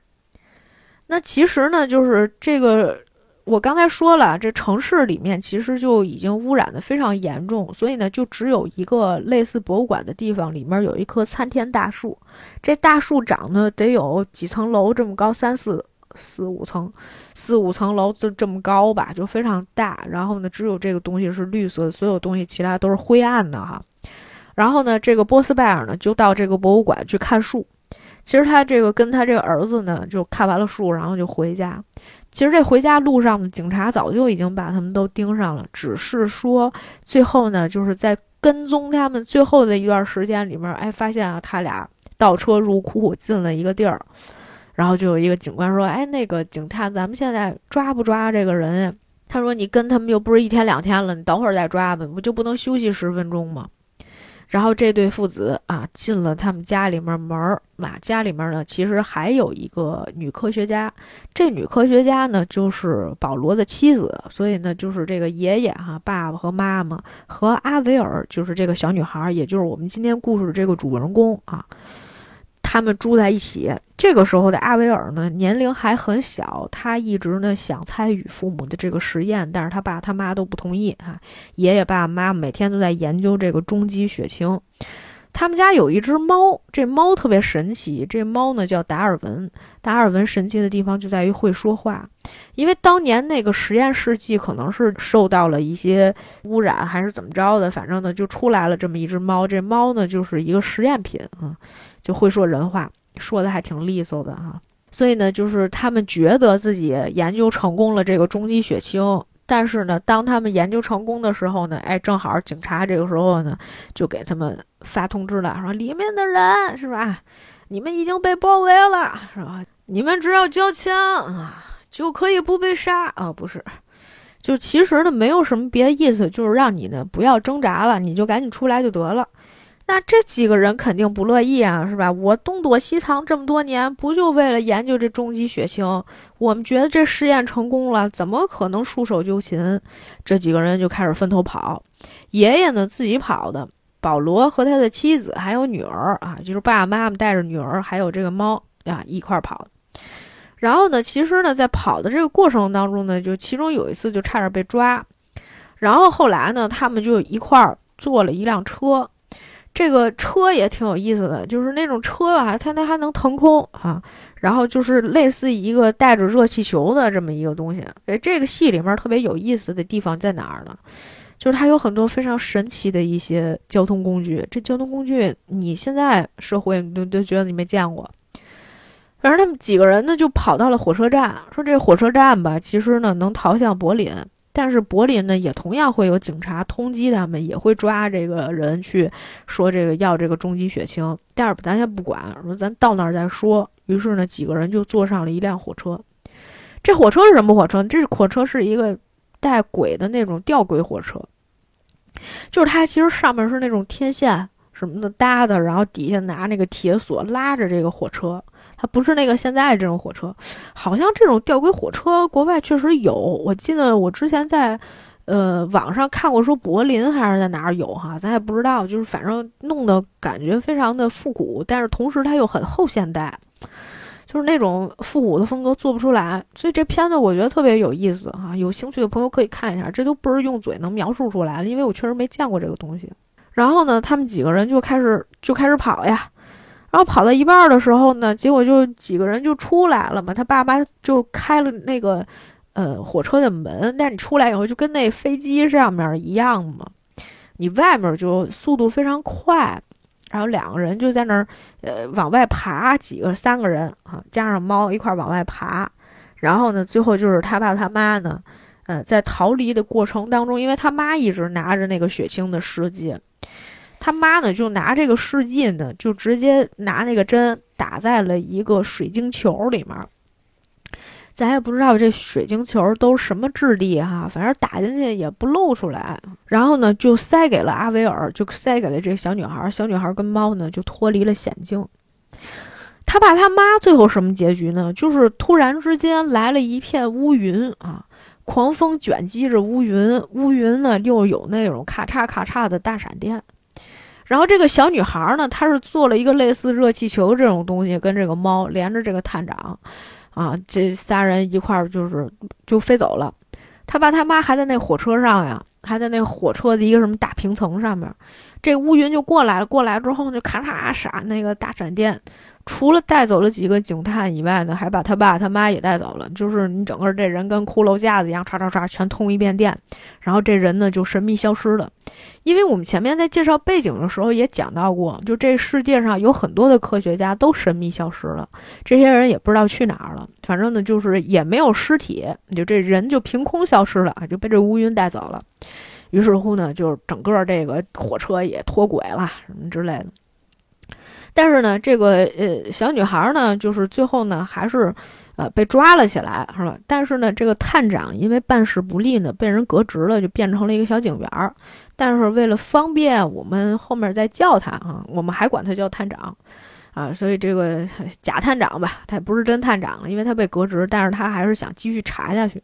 S1: 那其实呢，就是这个我刚才说了，这城市里面其实就已经污染的非常严重，所以呢，就只有一个类似博物馆的地方，里面有一棵参天大树，这大树长得得有几层楼这么高，三四。四五层，四五层楼就这么高吧，就非常大。然后呢，只有这个东西是绿色，所有东西其他都是灰暗的哈。然后呢，这个波斯拜尔呢就到这个博物馆去看树。其实他这个跟他这个儿子呢就看完了树，然后就回家。其实这回家路上，警察早就已经把他们都盯上了，只是说最后呢，就是在跟踪他们最后的一段时间里面，哎，发现啊，他俩倒车入库进了一个地儿。然后就有一个警官说：“哎，那个警探，咱们现在抓不抓这个人？”他说：“你跟他们又不是一天两天了，你等会儿再抓吧，不就不能休息十分钟吗？”然后这对父子啊进了他们家里面门儿，啊，家里面呢其实还有一个女科学家，这女科学家呢就是保罗的妻子，所以呢就是这个爷爷哈、爸爸和妈妈和阿维尔就是这个小女孩，也就是我们今天故事的这个主人公啊。他们住在一起。这个时候的阿维尔呢，年龄还很小，他一直呢想参与父母的这个实验，但是他爸他妈都不同意哈。爷爷、爸爸妈妈每天都在研究这个中基血清。他们家有一只猫，这猫特别神奇。这猫呢叫达尔文。达尔文神奇的地方就在于会说话，因为当年那个实验试剂可能是受到了一些污染，还是怎么着的，反正呢就出来了这么一只猫。这猫呢就是一个实验品啊，就会说人话，说的还挺利索的哈。所以呢，就是他们觉得自己研究成功了这个中极血清。但是呢，当他们研究成功的时候呢，哎，正好警察这个时候呢，就给他们发通知了，说里面的人是吧？你们已经被包围了，是吧？你们只要交枪啊，就可以不被杀啊？不是，就其实呢，没有什么别的意思，就是让你呢不要挣扎了，你就赶紧出来就得了。那这几个人肯定不乐意啊，是吧？我东躲西藏这么多年，不就为了研究这终极血清？我们觉得这试验成功了，怎么可能束手就擒？这几个人就开始分头跑。爷爷呢，自己跑的；保罗和他的妻子还有女儿啊，就是爸爸妈妈带着女儿还有这个猫啊一块跑。然后呢，其实呢，在跑的这个过程当中呢，就其中有一次就差点被抓。然后后来呢，他们就一块儿坐了一辆车。这个车也挺有意思的，就是那种车啊，它它还能腾空啊，然后就是类似一个带着热气球的这么一个东西。哎，这个戏里面特别有意思的地方在哪儿呢？就是它有很多非常神奇的一些交通工具。这交通工具你现在社会都都觉得你没见过。反正他们几个人呢就跑到了火车站，说这火车站吧，其实呢能逃向柏林。但是柏林呢，也同样会有警察通缉他们，也会抓这个人去说这个要这个终极血清。但是咱先不管，咱到那儿再说。于是呢，几个人就坐上了一辆火车。这火车是什么火车？这火车是一个带轨的那种吊轨火车，就是它其实上面是那种天线什么的搭的，然后底下拿那个铁索拉着这个火车。它不是那个现在这种火车，好像这种吊轨火车国外确实有。我记得我之前在，呃，网上看过，说柏林还是在哪儿有哈，咱也不知道。就是反正弄的感觉非常的复古，但是同时它又很后现代，就是那种复古的风格做不出来。所以这片子我觉得特别有意思哈，有兴趣的朋友可以看一下。这都不是用嘴能描述出来的，因为我确实没见过这个东西。然后呢，他们几个人就开始就开始跑呀。然后跑到一半的时候呢，结果就几个人就出来了嘛。他爸妈就开了那个，呃，火车的门。但是你出来以后就跟那飞机上面一样嘛，你外面就速度非常快。然后两个人就在那儿，呃，往外爬，几个三个人啊，加上猫一块儿往外爬。然后呢，最后就是他爸他妈呢，呃，在逃离的过程当中，因为他妈一直拿着那个血清的试剂。他妈呢，就拿这个试剂呢，就直接拿那个针打在了一个水晶球里面。咱也不知道这水晶球都什么质地哈，反正打进去也不露出来。然后呢，就塞给了阿维尔，就塞给了这小女孩。小女孩跟猫呢，就脱离了险境。他爸他妈最后什么结局呢？就是突然之间来了一片乌云啊，狂风卷积着乌云，乌云呢又有那种咔嚓咔嚓的大闪电。然后这个小女孩呢，她是做了一个类似热气球这种东西，跟这个猫连着这个探长，啊，这仨人一块儿就是就飞走了。他爸他妈还在那火车上呀，还在那火车的一个什么大平层上面，这乌云就过来了，过来之后就咔嚓闪那个大闪电。除了带走了几个警探以外呢，还把他爸他妈也带走了。就是你整个这人跟骷髅架子一样，唰唰唰全通一遍电，然后这人呢就神秘消失了。因为我们前面在介绍背景的时候也讲到过，就这世界上有很多的科学家都神秘消失了，这些人也不知道去哪儿了。反正呢就是也没有尸体，就这人就凭空消失了，就被这乌云带走了。于是乎呢，就整个这个火车也脱轨了什么之类的。但是呢，这个呃小女孩呢，就是最后呢，还是呃，被抓了起来，是吧？但是呢，这个探长因为办事不力呢，被人革职了，就变成了一个小警员儿。但是为了方便我们后面再叫他啊，我们还管他叫探长，啊，所以这个假探长吧，他不是真探长，因为他被革职，但是他还是想继续查下去。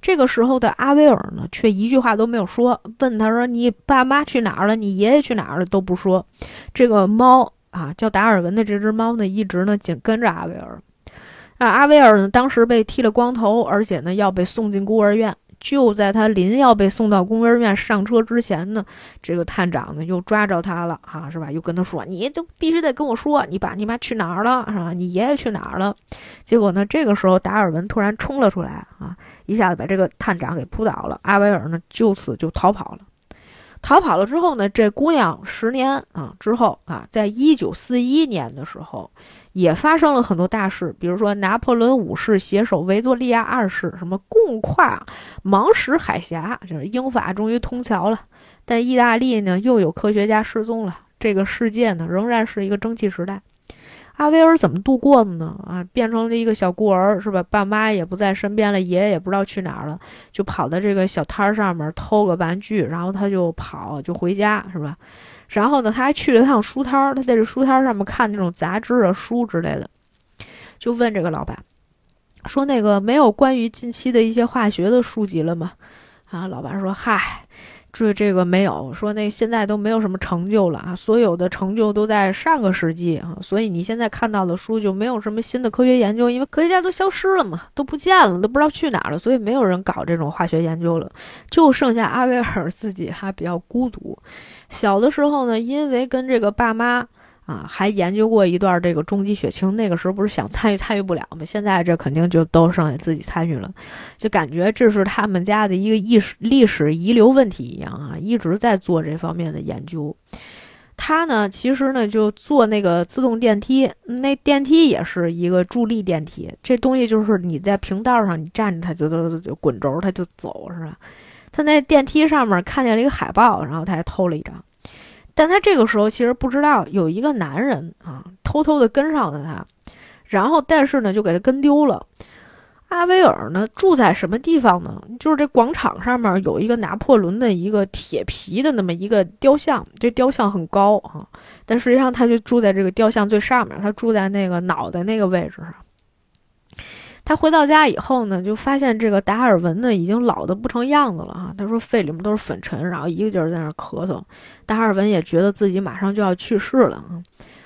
S1: 这个时候的阿威尔呢，却一句话都没有说。问他说：“你爸妈去哪儿了？你爷爷去哪儿了？”都不说。这个猫啊，叫达尔文的这只猫呢，一直呢紧跟着阿维尔。啊，阿维尔呢，当时被剃了光头，而且呢要被送进孤儿院。就在他临要被送到孤儿院上车之前呢，这个探长呢又抓着他了，哈，是吧？又跟他说：“你就必须得跟我说，你爸你妈去哪儿了，是吧？你爷爷去哪儿了？”结果呢，这个时候达尔文突然冲了出来，啊，一下子把这个探长给扑倒了。阿维尔呢就此就逃跑了。逃跑了之后呢，这姑娘十年啊之后啊，在一九四一年的时候。也发生了很多大事，比如说拿破仑五世携手维多利亚二世，什么共跨芒什海峡，就是英法终于通桥了。但意大利呢，又有科学家失踪了。这个世界呢，仍然是一个蒸汽时代。阿威尔怎么度过的呢？啊，变成了一个小孤儿，是吧？爸妈也不在身边了，爷爷也不知道去哪儿了，就跑到这个小摊儿上面偷个玩具，然后他就跑，就回家，是吧？然后呢，他还去了趟书摊儿，他在这书摊儿上面看那种杂志啊、书之类的，就问这个老板，说那个没有关于近期的一些化学的书籍了吗？啊，老板说，嗨。说这个没有说，那现在都没有什么成就了啊，所有的成就都在上个世纪啊，所以你现在看到的书就没有什么新的科学研究，因为科学家都消失了嘛，都不见了，都不知道去哪儿了，所以没有人搞这种化学研究了，就剩下阿维尔自己还比较孤独。小的时候呢，因为跟这个爸妈。啊，还研究过一段这个终极血清，那个时候不是想参与参与不了吗？现在这肯定就都剩下自己参与了，就感觉这是他们家的一个历史历史遗留问题一样啊，一直在做这方面的研究。他呢，其实呢就做那个自动电梯，那电梯也是一个助力电梯，这东西就是你在平道上你站着它就就就滚轴它就走是吧？他那电梯上面看见了一个海报，然后他还偷了一张。但他这个时候其实不知道有一个男人啊，偷偷的跟上了他，然后但是呢就给他跟丢了。阿维尔呢住在什么地方呢？就是这广场上面有一个拿破仑的一个铁皮的那么一个雕像，这雕像很高啊，但实际上他就住在这个雕像最上面，他住在那个脑袋那个位置上。他回到家以后呢，就发现这个达尔文呢已经老的不成样子了哈。他说肺里面都是粉尘，然后一个劲儿在那咳嗽。达尔文也觉得自己马上就要去世了啊。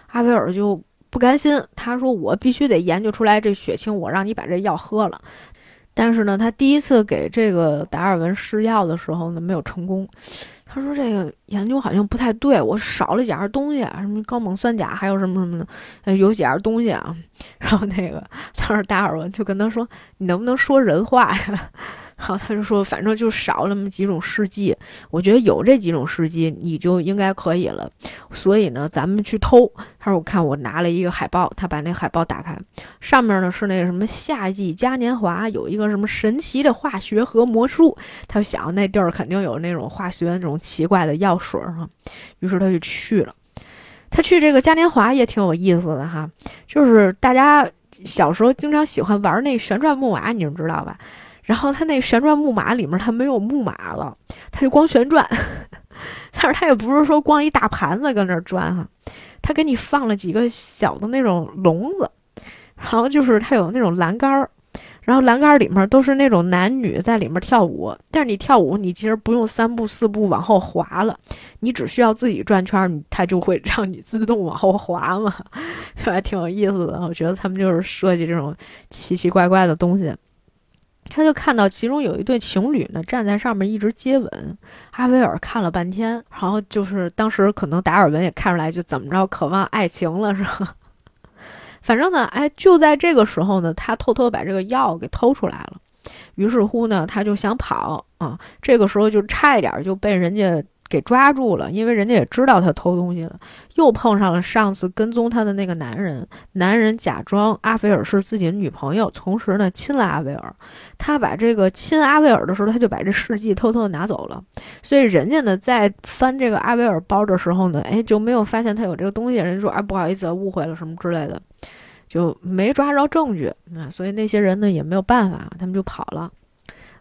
S1: 阿维尔就不甘心，他说：“我必须得研究出来这血清，我让你把这药喝了。”但是呢，他第一次给这个达尔文试药的时候呢，没有成功。他说：“这个研究好像不太对，我少了几样东西，什么高锰酸钾，还有什么什么的，有几样东西啊。”然后那个当时达尔文就跟他说：“你能不能说人话呀？”然后他就说：“反正就少那么几种试剂，我觉得有这几种试剂，你就应该可以了。所以呢，咱们去偷。”他说：“我看我拿了一个海报，他把那海报打开，上面呢是那个什么夏季嘉年华，有一个什么神奇的化学和魔术。他就想那地儿肯定有那种化学那种奇怪的药水哈，于是他就去了。他去这个嘉年华也挺有意思的哈，就是大家小时候经常喜欢玩那旋转木马，你们知道吧？”然后他那旋转木马里面，他没有木马了，他就光旋转。但是他也不是说光一大盘子搁那儿转哈，他给你放了几个小的那种笼子，然后就是他有那种栏杆儿，然后栏杆里面都是那种男女在里面跳舞。但是你跳舞，你其实不用三步四步往后滑了，你只需要自己转圈，它就会让你自动往后滑嘛，就还挺有意思的。我觉得他们就是设计这种奇奇怪怪的东西。他就看到其中有一对情侣呢，站在上面一直接吻。阿维尔看了半天，然后就是当时可能达尔文也看出来，就怎么着渴望爱情了，是吧？反正呢，哎，就在这个时候呢，他偷偷把这个药给偷出来了。于是乎呢，他就想跑啊，这个时候就差一点就被人家。给抓住了，因为人家也知道他偷东西了，又碰上了上次跟踪他的那个男人。男人假装阿菲尔是自己的女朋友，同时呢亲了阿维尔。他把这个亲阿维尔的时候，他就把这试剂偷偷的拿走了。所以人家呢在翻这个阿维尔包的时候呢，哎就没有发现他有这个东西。人家说啊不好意思，误会了什么之类的。就没抓着证据，啊，所以那些人呢也没有办法，他们就跑了。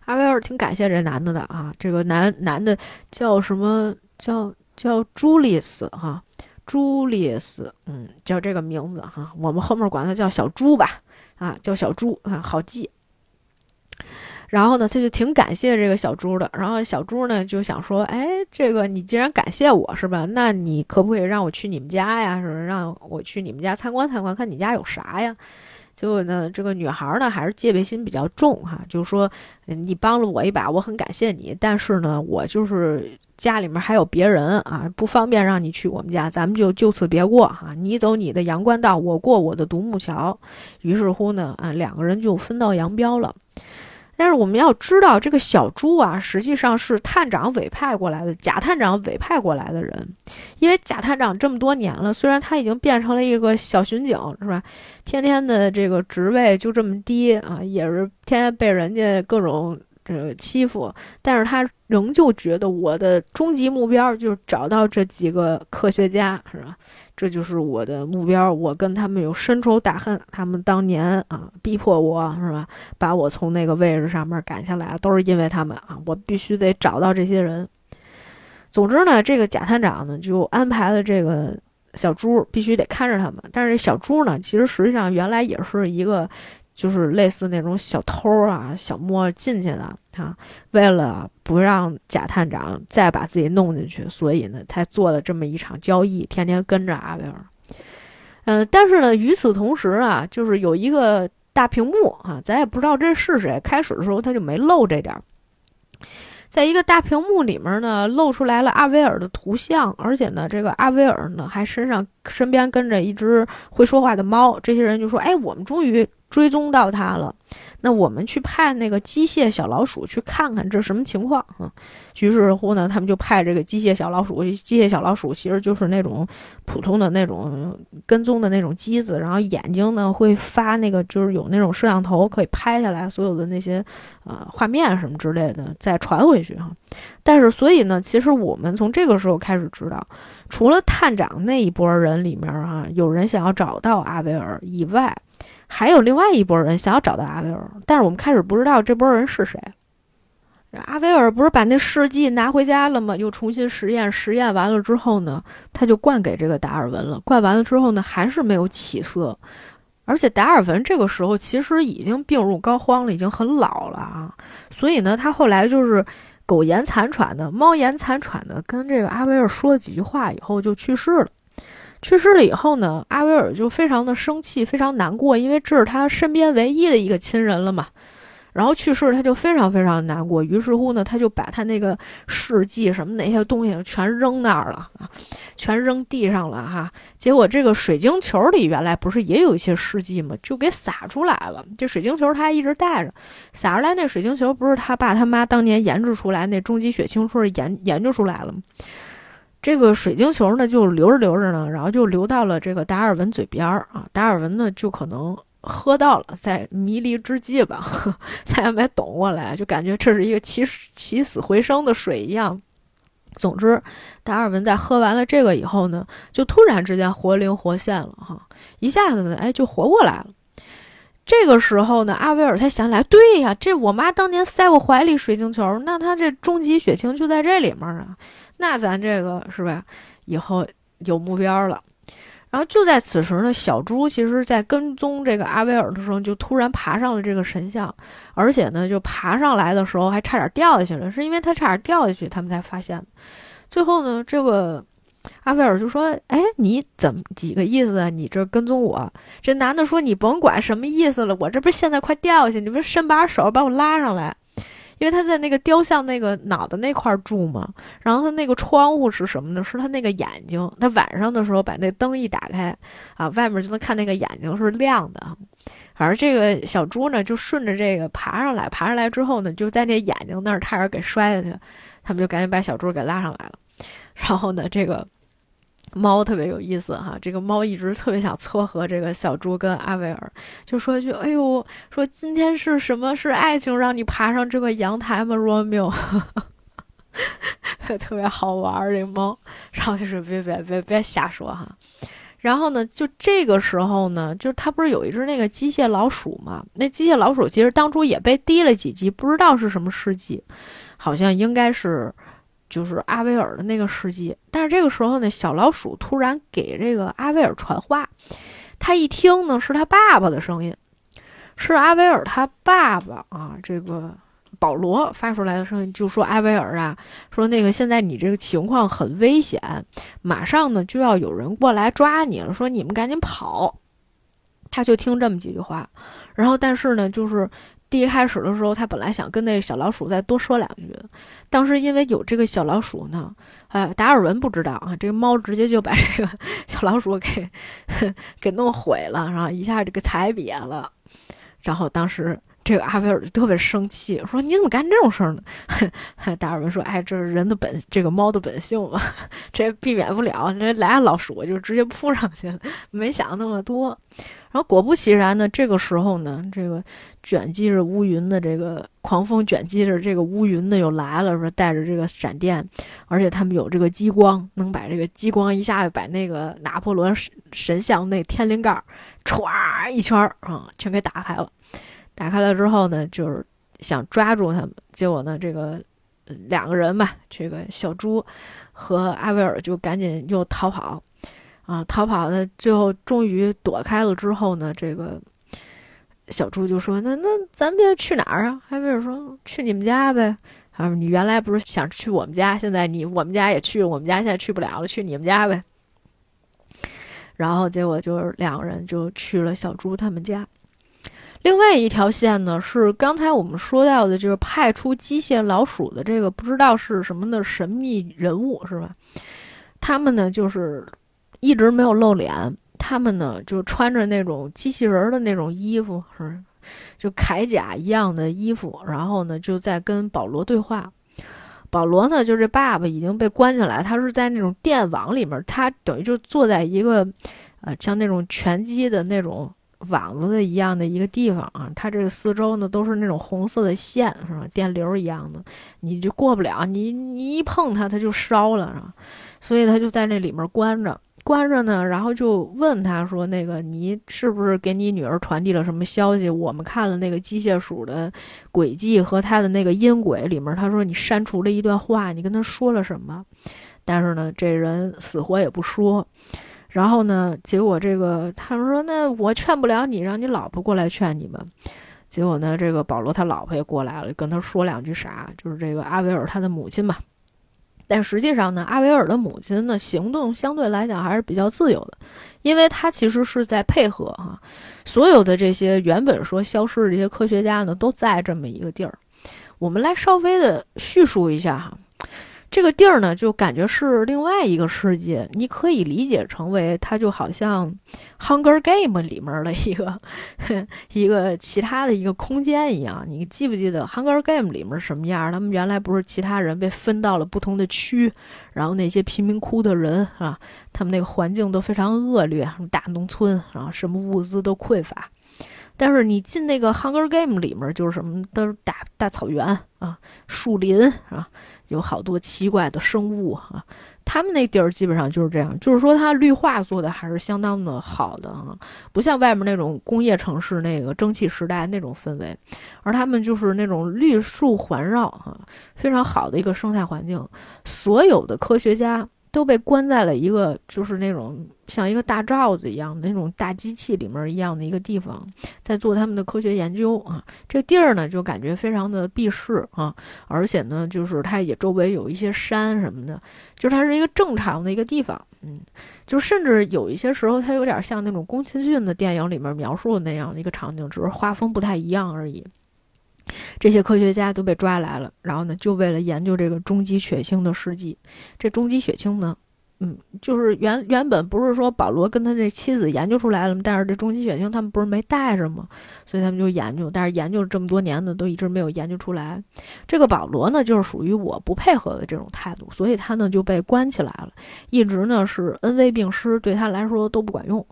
S1: 阿维尔挺感谢这男的的啊，这个男男的叫什么叫叫朱利斯哈，朱利斯，嗯，叫这个名字哈，我们后面管他叫小朱吧，啊，叫小朱啊，好记。然后呢，他就挺感谢这个小猪的。然后小猪呢就想说：“哎，这个你既然感谢我是吧？那你可不可以让我去你们家呀？是让我去你们家参观参观，看你家有啥呀？”结果呢，这个女孩呢还是戒备心比较重哈，就是说：“你帮了我一把，我很感谢你。但是呢，我就是家里面还有别人啊，不方便让你去我们家，咱们就就此别过哈。你走你的阳关道，我过我的独木桥。”于是乎呢，啊，两个人就分道扬镳了。但是我们要知道，这个小朱啊，实际上是探长委派过来的，贾探长委派过来的人。因为贾探长这么多年了，虽然他已经变成了一个小巡警，是吧？天天的这个职位就这么低啊，也是天天被人家各种呃欺负，但是他仍旧觉得我的终极目标就是找到这几个科学家，是吧？这就是我的目标，我跟他们有深仇大恨，他们当年啊逼迫我是吧，把我从那个位置上面赶下来，都是因为他们啊，我必须得找到这些人。总之呢，这个贾探长呢就安排了这个小猪必须得看着他们，但是小猪呢，其实实际上原来也是一个。就是类似那种小偷啊、小摸进去的啊，为了不让贾探长再把自己弄进去，所以呢，才做了这么一场交易，天天跟着阿维尔。嗯，但是呢，与此同时啊，就是有一个大屏幕啊，咱也不知道这是谁。开始的时候他就没露这点，在一个大屏幕里面呢，露出来了阿维尔的图像，而且呢，这个阿维尔呢还身上身边跟着一只会说话的猫。这些人就说：“哎，我们终于。”追踪到他了，那我们去派那个机械小老鼠去看看这什么情况啊？于是乎呢，他们就派这个机械小老鼠。机械小老鼠其实就是那种普通的那种跟踪的那种机子，然后眼睛呢会发那个，就是有那种摄像头可以拍下来所有的那些呃画面什么之类的，再传回去哈。但是所以呢，其实我们从这个时候开始知道，除了探长那一波人里面哈，有人想要找到阿维尔以外。还有另外一拨人想要找到阿维尔，但是我们开始不知道这波人是谁。阿维尔不是把那试剂拿回家了吗？又重新实验，实验完了之后呢，他就灌给这个达尔文了。灌完了之后呢，还是没有起色。而且达尔文这个时候其实已经病入膏肓了，已经很老了啊。所以呢，他后来就是苟延残喘的、猫言残喘的，跟这个阿维尔说了几句话以后就去世了。去世了以后呢，阿维尔就非常的生气，非常难过，因为这是他身边唯一的一个亲人了嘛。然后去世，他就非常非常难过。于是乎呢，他就把他那个事迹什么那些东西全扔那儿了啊，全扔地上了哈。结果这个水晶球里原来不是也有一些事迹吗？就给撒出来了。这水晶球他还一直带着，撒出来那水晶球不是他爸他妈当年研制出来那终极血清说是研研究出来了吗？这个水晶球呢，就流着流着呢，然后就流到了这个达尔文嘴边儿啊。达尔文呢，就可能喝到了，在迷离之际吧，他也没懂过来，就感觉这是一个起起死回生的水一样。总之，达尔文在喝完了这个以后呢，就突然之间活灵活现了哈，一下子呢，哎，就活过来了。这个时候呢，阿维尔才想起来，对呀，这我妈当年塞我怀里水晶球，那他这终极血清就在这里面啊。那咱这个是吧？以后有目标了。然后就在此时呢，小猪其实在跟踪这个阿维尔的时候，就突然爬上了这个神像，而且呢，就爬上来的时候还差点掉下去了。是因为他差点掉下去，他们才发现。最后呢，这个阿维尔就说：“哎，你怎么几个意思啊？你这跟踪我？”这男的说：“你甭管什么意思了，我这不是现在快掉下去，你不是伸把手把我拉上来。”因为他在那个雕像那个脑袋那块住嘛，然后他那个窗户是什么呢？是他那个眼睛。他晚上的时候把那灯一打开，啊，外面就能看那个眼睛是亮的。反正这个小猪呢，就顺着这个爬上来，爬上来之后呢，就在那眼睛那儿差点给摔下去，他们就赶紧把小猪给拉上来了。然后呢，这个。猫特别有意思哈，这个猫一直特别想撮合这个小猪跟阿维尔，就说一句：“哎呦，说今天是什么？是爱情让你爬上这个阳台吗？”罗密欧，特别好玩儿这猫，然后就说：“别别别别瞎说哈。”然后呢，就这个时候呢，就是他不是有一只那个机械老鼠嘛？那机械老鼠其实当初也被滴了几剂，不知道是什么试剂，好像应该是就是阿维尔的那个时机。但是这个时候呢，小老鼠突然给这个阿维尔传话，他一听呢是他爸爸的声音，是阿维尔他爸爸啊，这个。保罗发出来的声音就说：“阿维尔啊，说那个现在你这个情况很危险，马上呢就要有人过来抓你了。说你们赶紧跑。”他就听这么几句话，然后但是呢，就是第一开始的时候，他本来想跟那个小老鼠再多说两句，当时因为有这个小老鼠呢，呃，达尔文不知道啊，这个猫直接就把这个小老鼠给 给弄毁了，然后一下就给踩瘪了，然后当时。这个阿维尔就特别生气，说：“你怎么干这种事儿呢？” 达尔文说：“哎，这是人的本，这个猫的本性嘛，这避免不了。这来了老鼠我就直接扑上去了，没想那么多。然后果不其然呢，这个时候呢，这个卷积着乌云的这个狂风卷积着这个乌云的又来了，说带着这个闪电，而且他们有这个激光，能把这个激光一下子把那个拿破仑神像那天灵盖歘一圈儿啊，全给打开了。”打开了之后呢，就是想抓住他们，结果呢，这个两个人吧，这个小猪和阿维尔就赶紧又逃跑，啊，逃跑的最后终于躲开了之后呢，这个小猪就说：“那那咱们去哪儿啊？”阿维尔说：“去你们家呗。”啊，你原来不是想去我们家，现在你我们家也去，我们家现在去不了了，去你们家呗。然后结果就是两个人就去了小猪他们家。另外一条线呢，是刚才我们说到的，就是派出机械老鼠的这个不知道是什么的神秘人物，是吧？他们呢，就是一直没有露脸，他们呢就穿着那种机器人的那种衣服，是就铠甲一样的衣服，然后呢就在跟保罗对话。保罗呢，就这爸爸已经被关起来，他是在那种电网里面，他等于就坐在一个呃像那种拳击的那种。网子的一样的一个地方啊，它这个四周呢都是那种红色的线，是吧？电流一样的，你就过不了，你你一碰它，它就烧了，是吧？所以他就在那里面关着，关着呢，然后就问他说：“那个，你是不是给你女儿传递了什么消息？我们看了那个机械鼠的轨迹和他的那个音轨里面，他说你删除了一段话，你跟他说了什么？但是呢，这人死活也不说。”然后呢？结果这个他们说：“那我劝不了你，让你老婆过来劝你们。”结果呢，这个保罗他老婆也过来了，跟他说两句啥，就是这个阿维尔他的母亲嘛。但实际上呢，阿维尔的母亲呢，行动相对来讲还是比较自由的，因为她其实是在配合哈，所有的这些原本说消失的这些科学家呢，都在这么一个地儿。我们来稍微的叙述一下哈。这个地儿呢，就感觉是另外一个世界。你可以理解成为它就好像《Hunger Game》里面的一个 一个其他的一个空间一样。你记不记得《Hunger Game》里面什么样？他们原来不是其他人被分到了不同的区，然后那些贫民窟的人啊，他们那个环境都非常恶劣，什么大农村啊，什么物资都匮乏。但是你进那个《Hunger Game》里面，就是什么都是大大草原啊，树林啊。有好多奇怪的生物啊，他们那地儿基本上就是这样，就是说它绿化做的还是相当的好的啊，不像外面那种工业城市那个蒸汽时代那种氛围，而他们就是那种绿树环绕啊，非常好的一个生态环境，所有的科学家。都被关在了一个就是那种像一个大罩子一样的那种大机器里面一样的一个地方，在做他们的科学研究啊。这地儿呢就感觉非常的避世啊，而且呢就是它也周围有一些山什么的，就是它是一个正常的一个地方。嗯，就甚至有一些时候它有点像那种宫崎骏的电影里面描述的那样的一个场景，只是画风不太一样而已。这些科学家都被抓来了，然后呢，就为了研究这个终极血清的试剂。这终极血清呢，嗯，就是原原本不是说保罗跟他这妻子研究出来了吗？但是这终极血清他们不是没带着吗？所以他们就研究，但是研究了这么多年呢，都一直没有研究出来。这个保罗呢，就是属于我不配合的这种态度，所以他呢就被关起来了，一直呢是恩威并施，对他来说都不管用。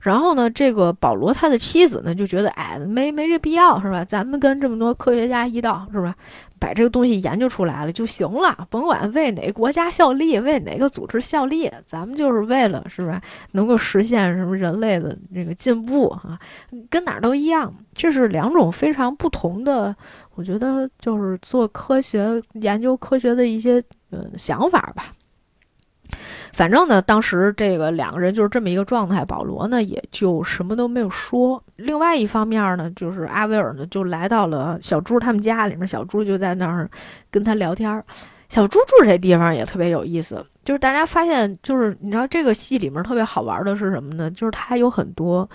S1: 然后呢，这个保罗他的妻子呢就觉得，哎，没没这必要，是吧？咱们跟这么多科学家一道，是吧？把这个东西研究出来了就行了，甭管为哪个国家效力，为哪个组织效力，咱们就是为了，是吧？能够实现什么人类的这个进步啊，跟哪儿都一样。这是两种非常不同的，我觉得就是做科学研究科学的一些呃想法吧。反正呢，当时这个两个人就是这么一个状态，保罗呢也就什么都没有说。另外一方面呢，就是阿威尔呢就来到了小猪他们家里面，小猪就在那儿跟他聊天。小猪住这地方也特别有意思，就是大家发现，就是你知道这个戏里面特别好玩的是什么呢？就是它有很多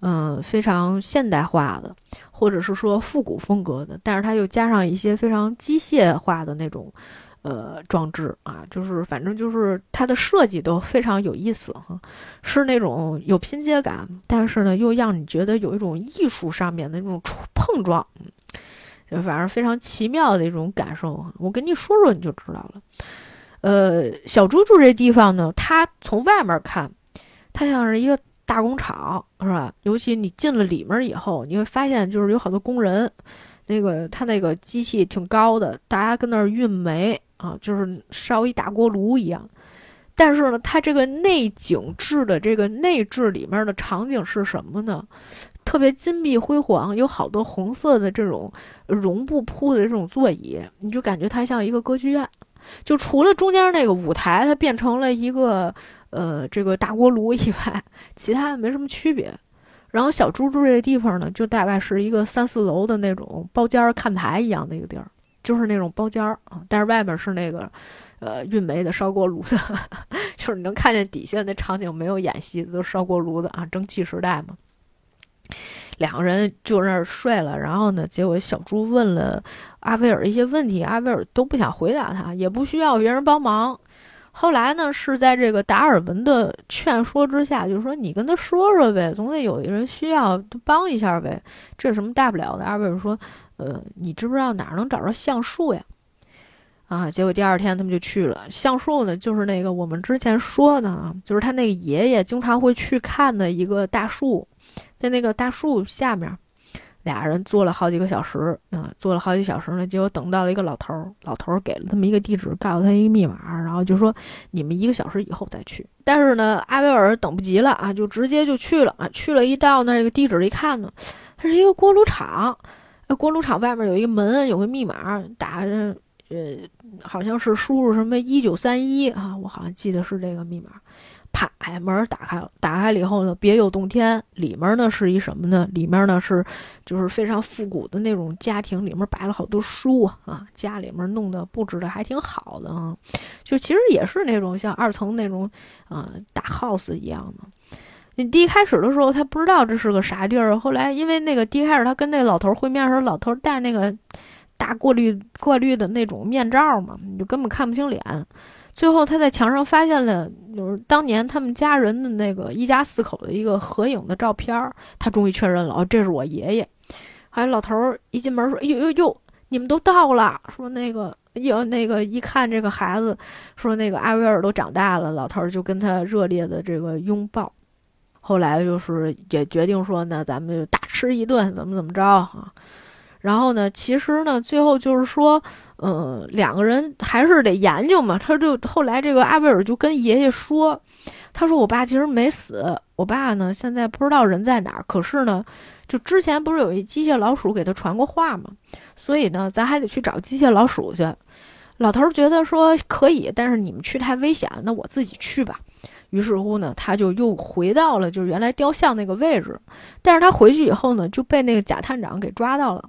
S1: 嗯非常现代化的，或者是说复古风格的，但是它又加上一些非常机械化的那种。呃，装置啊，就是反正就是它的设计都非常有意思哈，是那种有拼接感，但是呢又让你觉得有一种艺术上面的那种碰撞，就反正非常奇妙的一种感受。我跟你说说你就知道了。呃，小猪住这地方呢，它从外面看，它像是一个大工厂，是吧？尤其你进了里面以后，你会发现就是有好多工人，那个它那个机器挺高的，大家跟那儿运煤。啊，就是烧一大锅炉一样，但是呢，它这个内景制的这个内置里面的场景是什么呢？特别金碧辉煌，有好多红色的这种绒布铺的这种座椅，你就感觉它像一个歌剧院。就除了中间那个舞台，它变成了一个呃这个大锅炉以外，其他的没什么区别。然后小猪猪这个地方呢，就大概是一个三四楼的那种包间看台一样的一个地儿。就是那种包间儿啊，但是外面是那个，呃，运煤的烧锅炉的，就是你能看见底下那场景没有演戏，都烧锅炉的啊，蒸汽时代嘛。两个人就那儿睡了，然后呢，结果小猪问了阿威尔一些问题，阿威尔都不想回答他，也不需要别人帮忙。后来呢，是在这个达尔文的劝说之下，就是说你跟他说说呗，总得有一人需要帮一下呗，这有什么大不了的？阿威尔说。呃，你知不知道哪儿能找着橡树呀？啊，结果第二天他们就去了。橡树呢，就是那个我们之前说的啊，就是他那个爷爷经常会去看的一个大树，在那个大树下面，俩人坐了好几个小时啊，坐了好几小时呢，结果等到了一个老头儿，老头儿给了他们一个地址，告诉他一个密码，然后就说你们一个小时以后再去。但是呢，阿维尔等不及了啊，就直接就去了啊，去了一到那个地址一看呢，它是一个锅炉厂。锅炉厂外面有一个门，有个密码，打着，呃，好像是输入什么一九三一啊，我好像记得是这个密码。啪，哎，门打开了，打开了以后呢，别有洞天，里面呢是一什么呢？里面呢是就是非常复古的那种家庭，里面摆了好多书啊，家里面弄得布置的还挺好的啊，就其实也是那种像二层那种啊大 house 一样的。你第一开始的时候，他不知道这是个啥地儿。后来，因为那个第一开始他跟那老头会面的时候，老头戴那个大过滤过滤的那种面罩嘛，你就根本看不清脸。最后他在墙上发现了，就是当年他们家人的那个一家四口的一个合影的照片。他终于确认了，哦，这是我爷爷。还有老头一进门说：“呦呦呦，你们都到了。”说那个有那个一看这个孩子，说那个艾薇儿都长大了。老头就跟他热烈的这个拥抱。后来就是也决定说，那咱们就大吃一顿，怎么怎么着啊？然后呢，其实呢，最后就是说，嗯，两个人还是得研究嘛。他就后来这个阿贝尔就跟爷爷说，他说我爸其实没死，我爸呢现在不知道人在哪儿。可是呢，就之前不是有一机械老鼠给他传过话嘛，所以呢，咱还得去找机械老鼠去。老头觉得说可以，但是你们去太危险，那我自己去吧。于是乎呢，他就又回到了就是原来雕像那个位置，但是他回去以后呢，就被那个贾探长给抓到了。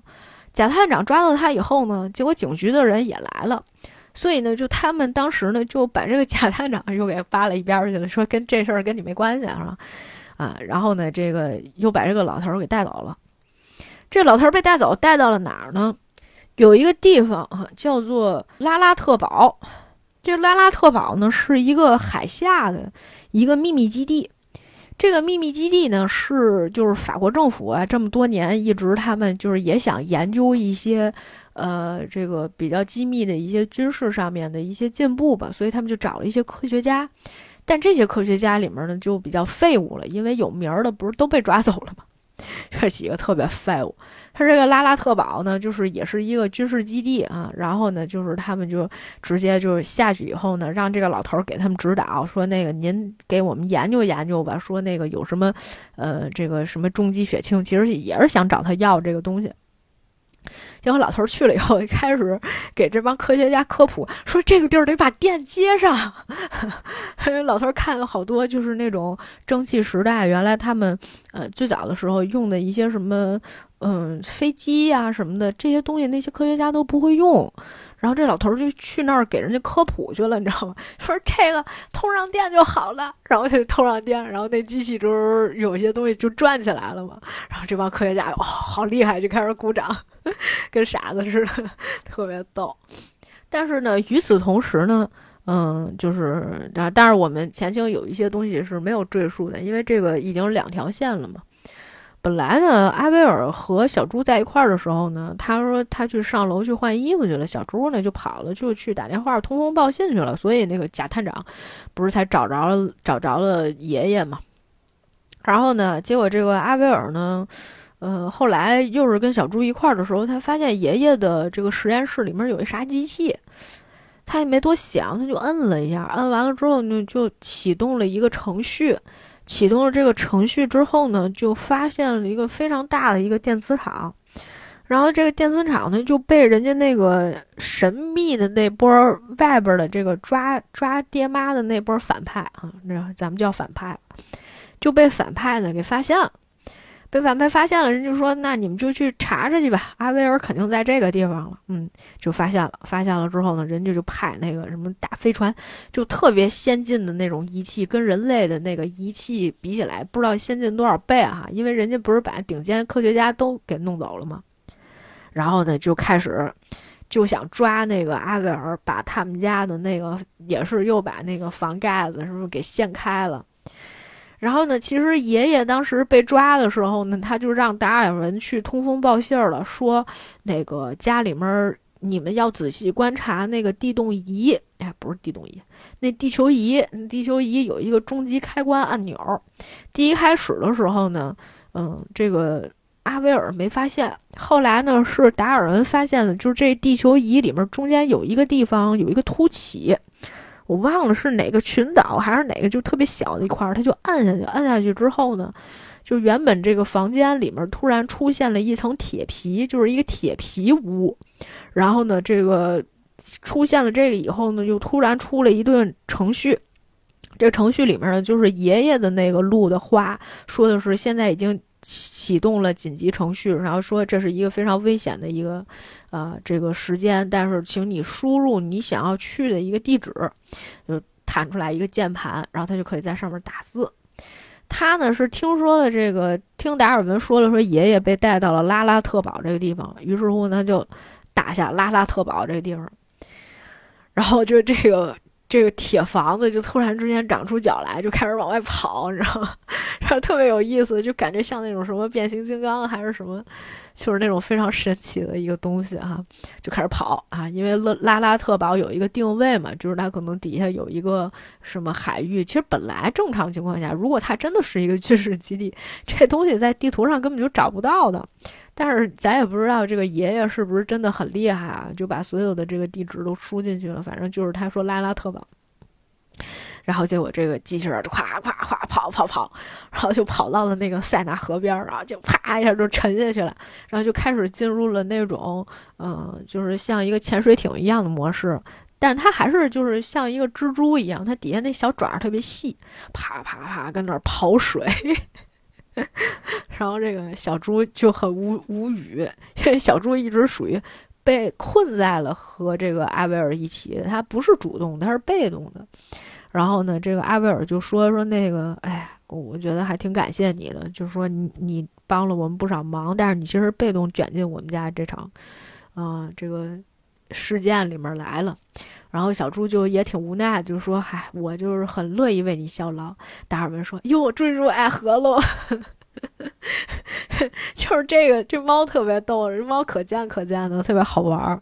S1: 贾探长抓到他以后呢，结果警局的人也来了，所以呢，就他们当时呢就把这个贾探长又给扒了一边去了，说跟这事儿跟你没关系，是吧？啊，然后呢，这个又把这个老头给带走了。这老头被带走，带到了哪儿呢？有一个地方啊，叫做拉拉特堡。这拉拉特堡呢，是一个海下的一个秘密基地。这个秘密基地呢，是就是法国政府啊，这么多年一直他们就是也想研究一些呃，这个比较机密的一些军事上面的一些进步吧，所以他们就找了一些科学家。但这些科学家里面呢，就比较废物了，因为有名的不是都被抓走了吗？这几个特别废物。他这个拉拉特堡呢，就是也是一个军事基地啊。然后呢，就是他们就直接就下去以后呢，让这个老头儿给他们指导，说那个您给我们研究研究吧。说那个有什么，呃，这个什么重基血清，其实也是想找他要这个东西。结果老头去了以后，一 开始给这帮科学家科普，说这个地儿得把电接上。老头看了好多，就是那种蒸汽时代，原来他们呃最早的时候用的一些什么嗯飞机呀什么的这些东西，那些科学家都不会用。然后这老头就去那儿给人家科普去了，你知道吗？说这个通上电就好了，然后就通上电，然后那机器就有些东西就转起来了嘛。然后这帮科学家哦，好厉害，就开始鼓掌，跟傻子似的，特别逗。但是呢，与此同时呢，嗯，就是啊，但是我们前期有一些东西是没有赘述的，因为这个已经两条线了嘛。本来呢，阿威尔和小猪在一块儿的时候呢，他说他去上楼去换衣服去了，小猪呢就跑了，就去打电话通风报信去了。所以那个贾探长不是才找着了找着了爷爷嘛？然后呢，结果这个阿威尔呢，呃，后来又是跟小猪一块儿的时候，他发现爷爷的这个实验室里面有一啥机器，他也没多想，他就摁了一下，摁完了之后呢，就启动了一个程序。启动了这个程序之后呢，就发现了一个非常大的一个电磁场，然后这个电磁场呢就被人家那个神秘的那波外边的这个抓抓爹妈的那波反派啊，那咱们叫反派，就被反派呢给发现了。被反派发现了，人就说：“那你们就去查查去吧，阿威尔肯定在这个地方了。”嗯，就发现了，发现了之后呢，人家就派那个什么大飞船，就特别先进的那种仪器，跟人类的那个仪器比起来，不知道先进多少倍哈。因为人家不是把顶尖科学家都给弄走了吗？然后呢，就开始就想抓那个阿威尔，把他们家的那个也是又把那个房盖子是不是给掀开了？然后呢，其实爷爷当时被抓的时候呢，他就让达尔文去通风报信儿了，说那个家里面儿你们要仔细观察那个地动仪，哎，不是地动仪，那地球仪，地球仪有一个终极开关按钮。第一开始的时候呢，嗯，这个阿维尔没发现，后来呢是达尔文发现了，就是这地球仪里面中间有一个地方有一个凸起。我忘了是哪个群岛还是哪个，就特别小的一块儿，他就按下去，按下去之后呢，就原本这个房间里面突然出现了一层铁皮，就是一个铁皮屋。然后呢，这个出现了这个以后呢，又突然出了一段程序。这程序里面呢，就是爷爷的那个录的话，说的是现在已经。启动了紧急程序，然后说这是一个非常危险的一个，啊，这个时间，但是请你输入你想要去的一个地址，就弹出来一个键盘，然后他就可以在上面打字。他呢是听说了这个，听达尔文说了，说爷爷被带到了拉拉特堡这个地方，于是乎呢就打下拉拉特堡这个地方，然后就这个。这个铁房子就突然之间长出脚来，就开始往外跑，你知道吗？然后特别有意思，就感觉像那种什么变形金刚还是什么，就是那种非常神奇的一个东西哈，就开始跑啊！因为拉拉拉特堡有一个定位嘛，就是它可能底下有一个什么海域。其实本来正常情况下，如果它真的是一个 军事基地，这东西在地图上根本就找不到的。但是咱也不知道这个爷爷是不是真的很厉害啊，就把所有的这个地址都输进去了。反正就是他说拉拉特堡，然后结果这个机器人就咵咵咵跑跑跑，然后就跑到了那个塞纳河边，然后就啪一下就沉下去了，然后就开始进入了那种嗯，就是像一个潜水艇一样的模式，但是它还是就是像一个蜘蛛一样，它底下那小爪特别细，啪啪啪跟那儿跑水。然后这个小猪就很无无语，因为小猪一直属于被困在了和这个阿威尔一起，他不是主动，他是被动的。然后呢，这个阿威尔就说说那个，哎，我觉得还挺感谢你的，就是说你你帮了我们不少忙，但是你其实被动卷进我们家这场，啊，这个事件里面来了。然后小猪就也挺无奈，就说：“嗨，我就是很乐意为你效劳。”达尔文说：“哟，追逐爱河喽！” 就是这个这猫特别逗，这猫可贱可贱的，特别好玩儿。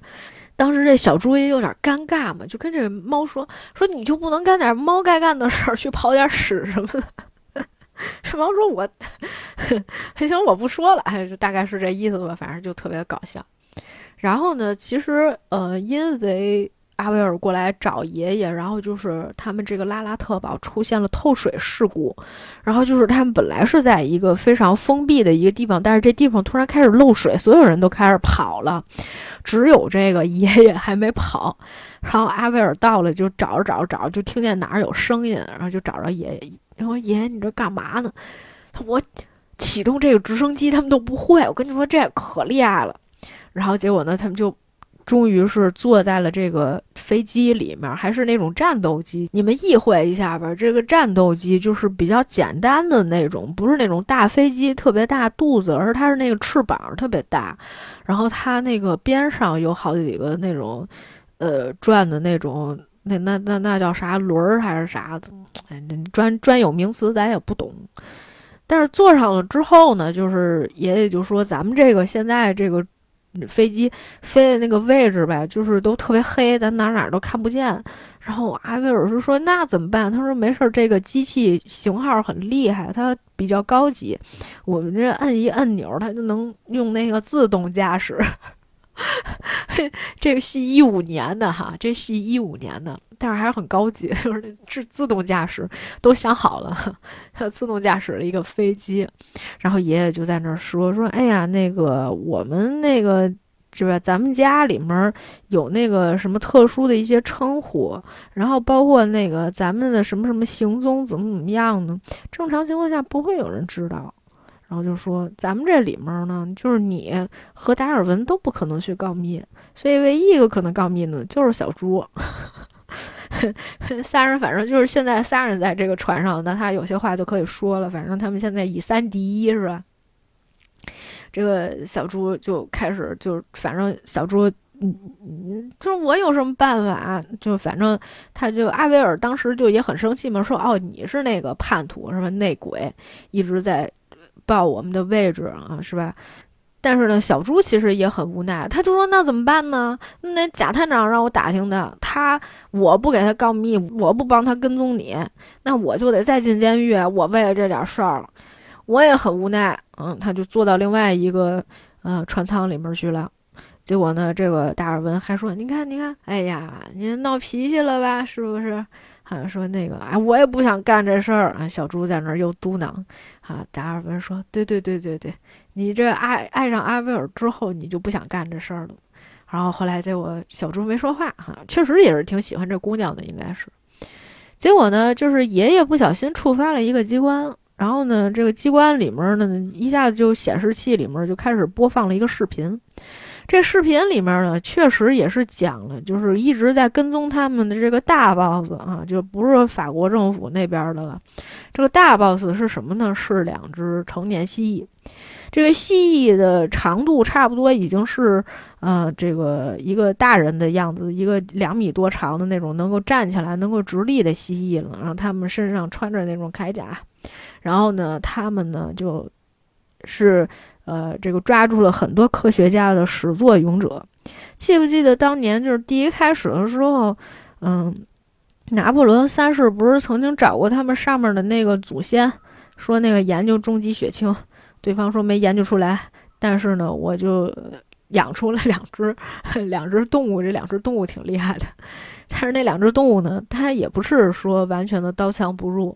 S1: 当时这小猪也有点尴尬嘛，就跟这个猫说：“说你就不能干点猫该干的事儿，去跑点屎什么的？”这猫说：“我还行，我不说了。”哎，就大概是这意思吧，反正就特别搞笑。然后呢，其实呃，因为。阿维尔过来找爷爷，然后就是他们这个拉拉特堡出现了透水事故，然后就是他们本来是在一个非常封闭的一个地方，但是这地方突然开始漏水，所有人都开始跑了，只有这个爷爷还没跑。然后阿维尔到了，就找着找着找，就听见哪儿有声音，然后就找着爷爷，然后爷爷你这干嘛呢？我启动这个直升机，他们都不会。我跟你说这可厉害了。然后结果呢，他们就。终于是坐在了这个飞机里面，还是那种战斗机。你们意会一下吧，这个战斗机就是比较简单的那种，不是那种大飞机特别大肚子，而是它是那个翅膀特别大，然后它那个边上有好几个那种，呃，转的那种，那那那那叫啥轮儿还是啥的？哎，专专有名词咱也不懂。但是坐上了之后呢，就是爷爷就说咱们这个现在这个。飞机飞的那个位置呗，就是都特别黑，咱哪哪都看不见。然后阿威尔就说：“那怎么办？”他说：“没事儿，这个机器型号很厉害，它比较高级，我们这摁一按钮，它就能用那个自动驾驶。”这个戏一五年的哈，这戏一五年的，但是还是很高级，就是自自动驾驶都想好了，自动驾驶的一个飞机。然后爷爷就在那儿说说，哎呀，那个我们那个是吧？咱们家里面有那个什么特殊的一些称呼，然后包括那个咱们的什么什么行踪怎么怎么样呢？正常情况下不会有人知道。然后就说，咱们这里面呢，就是你和达尔文都不可能去告密，所以唯一一个可能告密的，就是小猪。仨人反正就是现在仨人在这个船上，那他有些话就可以说了。反正他们现在以三敌一，是吧？这个小猪就开始就，反正小猪，嗯嗯，就是我有什么办法？就反正他就阿维尔当时就也很生气嘛，说哦，你是那个叛徒，是吧？内鬼，一直在。报我们的位置啊，是吧？但是呢，小猪其实也很无奈，他就说：“那怎么办呢？那贾探长让我打听的，他我不给他告密，我不帮他跟踪你，那我就得再进监狱。我为了这点事儿，我也很无奈。嗯，他就坐到另外一个呃船舱里面去了。结果呢，这个达尔文还说：‘你看，你看，哎呀，你闹脾气了吧？是不是？’”好像说那个，哎，我也不想干这事儿啊。小猪在那儿又嘟囔，啊，达尔文说，对对对对对，你这爱爱上阿威尔之后，你就不想干这事儿了。然后后来结果小猪没说话，哈，确实也是挺喜欢这姑娘的，应该是。结果呢，就是爷爷不小心触发了一个机关，然后呢，这个机关里面呢，一下子就显示器里面就开始播放了一个视频。这视频里面呢，确实也是讲了，就是一直在跟踪他们的这个大 boss 啊，就不是法国政府那边的了。这个大 boss 是什么呢？是两只成年蜥蜴。这个蜥蜴的长度差不多已经是，呃，这个一个大人的样子，一个两米多长的那种能够站起来、能够直立的蜥蜴了。然后他们身上穿着那种铠甲，然后呢，他们呢就是。呃，这个抓住了很多科学家的始作俑者，记不记得当年就是第一开始的时候，嗯，拿破仑三世不是曾经找过他们上面的那个祖先，说那个研究终极血清，对方说没研究出来，但是呢，我就养出了两只 两只动物，这两只动物挺厉害的，但是那两只动物呢，它也不是说完全的刀枪不入。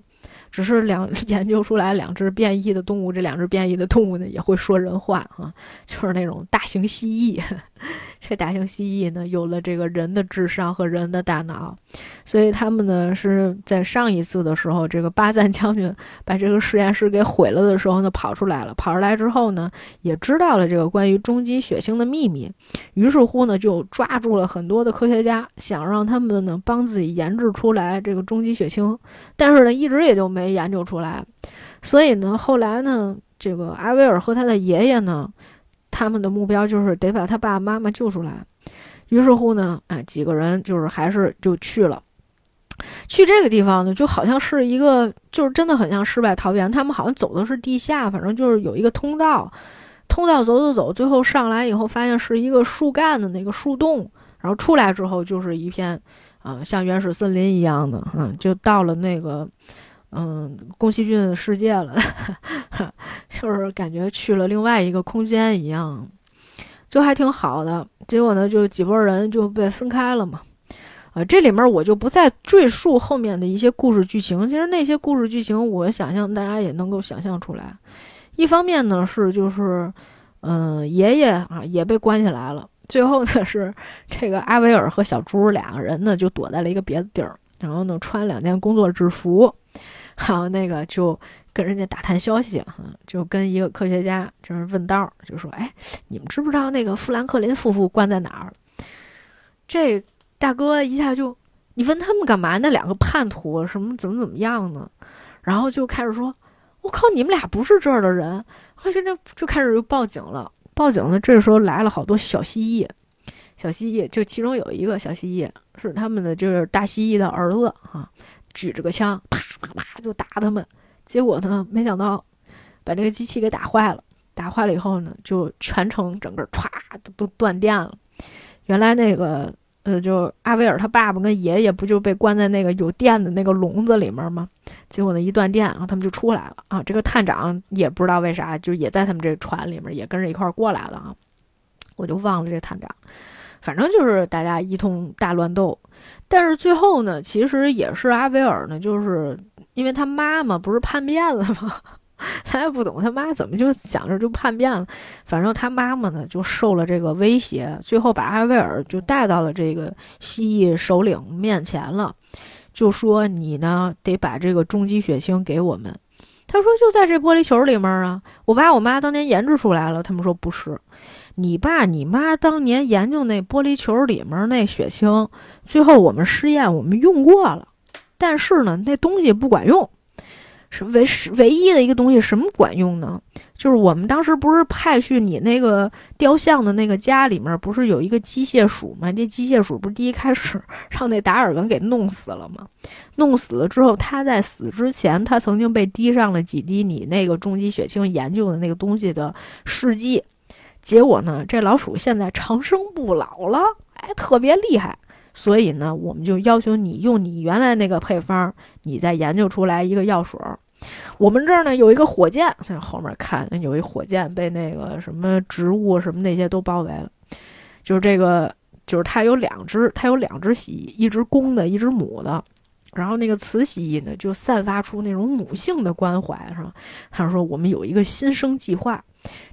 S1: 只是两 研究出来两只变异的动物，这两只变异的动物呢也会说人话啊，就是那种大型蜥蜴。这大型蜥蜴呢有了这个人的智商和人的大脑，所以他们呢是在上一次的时候，这个巴赞将军把这个实验室给毁了的时候呢跑出来了。跑出来之后呢，也知道了这个关于终极血清的秘密，于是乎呢就抓住了很多的科学家，想让他们呢帮自己研制出来这个终极血清，但是呢一直也就没没研究出来。所以呢后来呢，这个阿威尔和他的爷爷呢。他们的目标就是得把他爸爸妈妈救出来，于是乎呢，哎，几个人就是还是就去了。去这个地方呢，就好像是一个，就是真的很像世外桃源。他们好像走的是地下，反正就是有一个通道，通道走走走，最后上来以后发现是一个树干的那个树洞，然后出来之后就是一片，啊，像原始森林一样的，嗯，就到了那个，嗯，宫崎骏世界了，就是感觉去了另外一个空间一样，就还挺好的。结果呢，就几拨人就被分开了嘛。啊，这里面我就不再赘述后面的一些故事剧情。其实那些故事剧情，我想象大家也能够想象出来。一方面呢是就是，嗯，爷爷啊也被关起来了。最后呢是这个阿维尔和小猪两个人呢就躲在了一个别的地儿，然后呢穿两件工作制服，还有那个就跟人家打探消息，哈，就跟一个科学家就是问道，就说：“哎，你们知不知道那个富兰克林夫妇关在哪儿？”这。大哥一下就，你问他们干嘛？那两个叛徒什么怎么怎么样呢？然后就开始说：“我靠，你们俩不是这儿的人。”后现在就开始又报警了。报警了，这时候来了好多小蜥蜴，小蜥蜴就其中有一个小蜥蜴是他们的，就是大蜥蜴的儿子啊，举着个枪，啪啪啪就打他们。结果呢，没想到把这个机器给打坏了。打坏了以后呢，就全程整个歘都断电了。原来那个。呃，就阿维尔他爸爸跟爷爷不就被关在那个有电的那个笼子里面吗？结果呢，一断电，然后他们就出来了啊。这个探长也不知道为啥，就也在他们这船里面，也跟着一块过来了啊。我就忘了这探长，反正就是大家一通大乱斗。但是最后呢，其实也是阿维尔呢，就是因为他妈妈不是叛变了吗？他也不懂他妈怎么就想着就叛变了，反正他妈妈呢就受了这个威胁，最后把阿威尔就带到了这个蜥蜴首领面前了，就说你呢得把这个终极血清给我们。他说就在这玻璃球里面啊，我爸我妈当年研制出来了。他们说不是，你爸你妈当年研究那玻璃球里面那血清，最后我们试验我们用过了，但是呢那东西不管用。是唯是唯一的一个东西，什么管用呢？就是我们当时不是派去你那个雕像的那个家里面，不是有一个机械鼠吗？那机械鼠不是第一开始 让那达尔文给弄死了吗？弄死了之后，他在死之前，他曾经被滴上了几滴你那个重机血清研究的那个东西的试剂，结果呢，这老鼠现在长生不老了，哎，特别厉害。所以呢，我们就要求你用你原来那个配方，你再研究出来一个药水。我们这儿呢有一个火箭，在后面看有一火箭被那个什么植物什么那些都包围了。就是这个，就是它有两只，它有两只蜥蜴，一只公的，一只母的。然后那个慈禧呢，就散发出那种母性的关怀，是吧？他说我们有一个新生计划，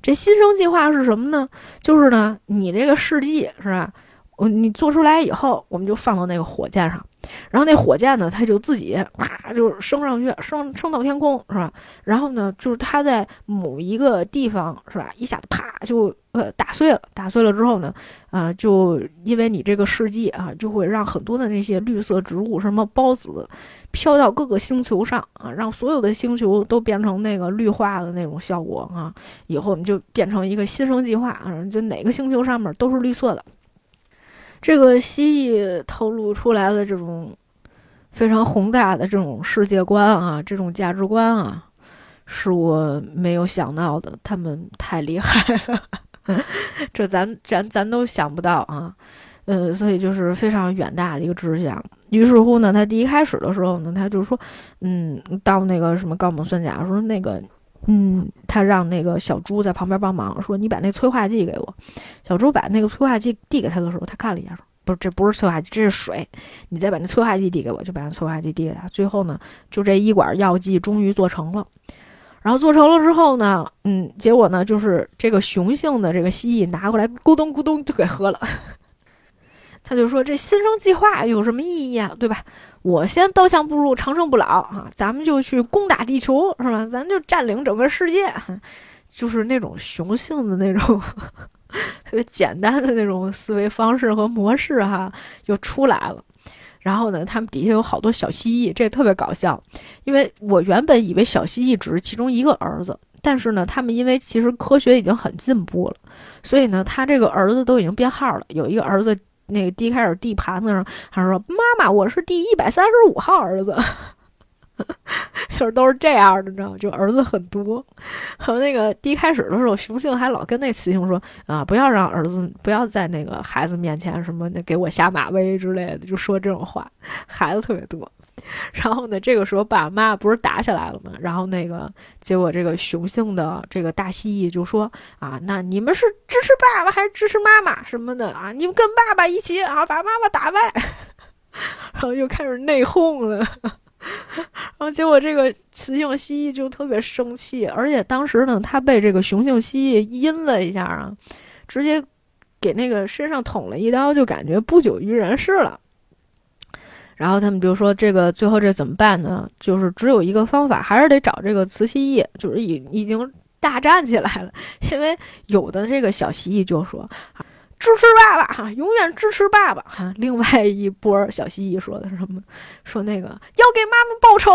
S1: 这新生计划是什么呢？就是呢，你这个试剂是吧？我你做出来以后，我们就放到那个火箭上，然后那火箭呢，它就自己啪就升上去，升升到天空，是吧？然后呢，就是它在某一个地方，是吧？一下子啪就呃打碎了，打碎了之后呢，啊，就因为你这个试剂啊，就会让很多的那些绿色植物，什么孢子，飘到各个星球上啊，让所有的星球都变成那个绿化的那种效果啊，以后你就变成一个新生计划啊，就哪个星球上面都是绿色的。这个蜥蜴透露出来的这种非常宏大的这种世界观啊，这种价值观啊，是我没有想到的。他们太厉害了，这咱咱咱都想不到啊。呃，所以就是非常远大的一个志向。于是乎呢，他第一开始的时候呢，他就说，嗯，到那个什么高锰酸钾，说那个。嗯，他让那个小猪在旁边帮忙，说：“你把那催化剂给我。”小猪把那个催化剂递给他的时候，他看了一下，说：“不是，这不是催化剂，这是水。你再把那催化剂递给我。”就把那催化剂递给他。最后呢，就这一管药剂终于做成了。然后做成了之后呢，嗯，结果呢，就是这个雄性的这个蜥蜴拿过来，咕咚咕咚就给喝了。他就说：“这新生计划有什么意义啊？对吧？我先刀枪不入，长生不老啊！咱们就去攻打地球，是吧？咱就占领整个世界，就是那种雄性的那种 特别简单的那种思维方式和模式，哈，就出来了。然后呢，他们底下有好多小蜥蜴，这特别搞笑。因为我原本以为小蜥蜴只是其中一个儿子，但是呢，他们因为其实科学已经很进步了，所以呢，他这个儿子都已经编号了，有一个儿子。”那个第一开始递盘子上，他说：“妈妈，我是第一百三十五号儿子。”就是都是这样的，你知道吗？就儿子很多。还有那个第一开始的时候，雄性还老跟那雌性说：“啊，不要让儿子不要在那个孩子面前什么那给我下马威之类的，就说这种话。”孩子特别多。然后呢，这个时候爸爸妈妈不是打起来了吗？然后那个结果这个雄性的这个大蜥蜴就说：“啊，那你们是支持爸爸还是支持妈妈什么的啊？你们跟爸爸一起啊，把妈妈打败。”然后又开始内讧了。然后结果这个雌性蜥蜴就特别生气，而且当时呢，它被这个雄性蜥蜴阴了一下啊，直接给那个身上捅了一刀，就感觉不久于人世了。然后他们就说：“这个最后这怎么办呢？就是只有一个方法，还是得找这个雌蜥蜴，就是已已经大战起来了。因为有的这个小蜥蜴就说。”支持爸爸哈，永远支持爸爸哈。另外一波小蜥蜴说的是什么？说那个要给妈妈报仇。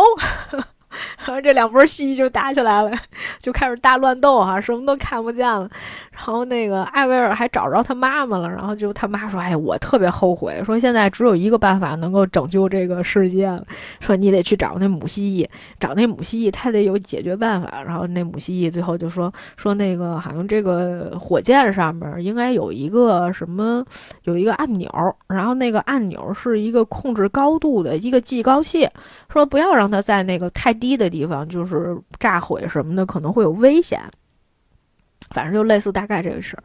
S1: 然后这两波蜥蜴就打起来了，就开始大乱斗哈，什么都看不见了。然后那个艾薇儿还找着他妈妈了，然后就他妈说：“哎，我特别后悔，说现在只有一个办法能够拯救这个世界了，说你得去找那母蜥蜴，找那母蜥蜴，它得有解决办法。”然后那母蜥蜴最后就说：“说那个好像这个火箭上面应该有一个什么，有一个按钮，然后那个按钮是一个控制高度的一个计高器，说不要让它在那个太低。”低的地方就是炸毁什么的，可能会有危险。反正就类似大概这个事儿。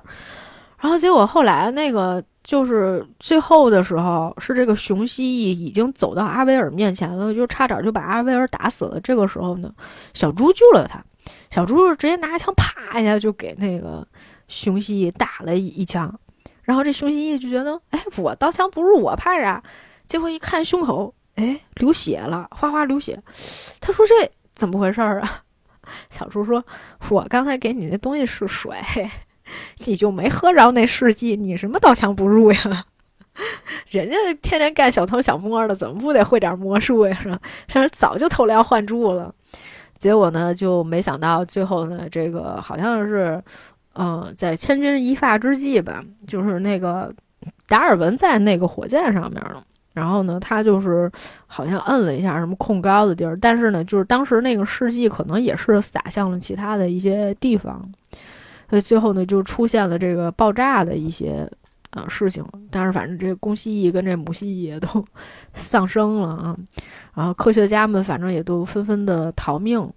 S1: 然后结果后来那个就是最后的时候，是这个雄蜥蜴已经走到阿维尔面前了，就差点就把阿维尔打死了。这个时候呢，小猪救了他。小猪直接拿枪啪一下就给那个雄蜥蜴打了一枪。然后这雄蜥蜴就觉得，哎，我刀枪不入我怕啥。结果一看胸口。哎，流血了，哗哗流血。他说：“这怎么回事儿啊？” 小猪说：“我刚才给你那东西是水，你就没喝着那试剂，你什么刀枪不入呀？人家天天干小偷小摸的，怎么不得会点魔术呀？是吧？是早就偷梁换柱了。结果呢，就没想到最后呢，这个好像是，嗯，在千钧一发之际吧，就是那个达尔文在那个火箭上面了。”然后呢，他就是好像摁了一下什么控高的地儿，但是呢，就是当时那个试剂可能也是洒向了其他的一些地方，所以最后呢就出现了这个爆炸的一些啊事情。但是反正这公蜥蜴跟这母蜥蜴也都 丧生了啊，然后科学家们反正也都纷纷的逃命。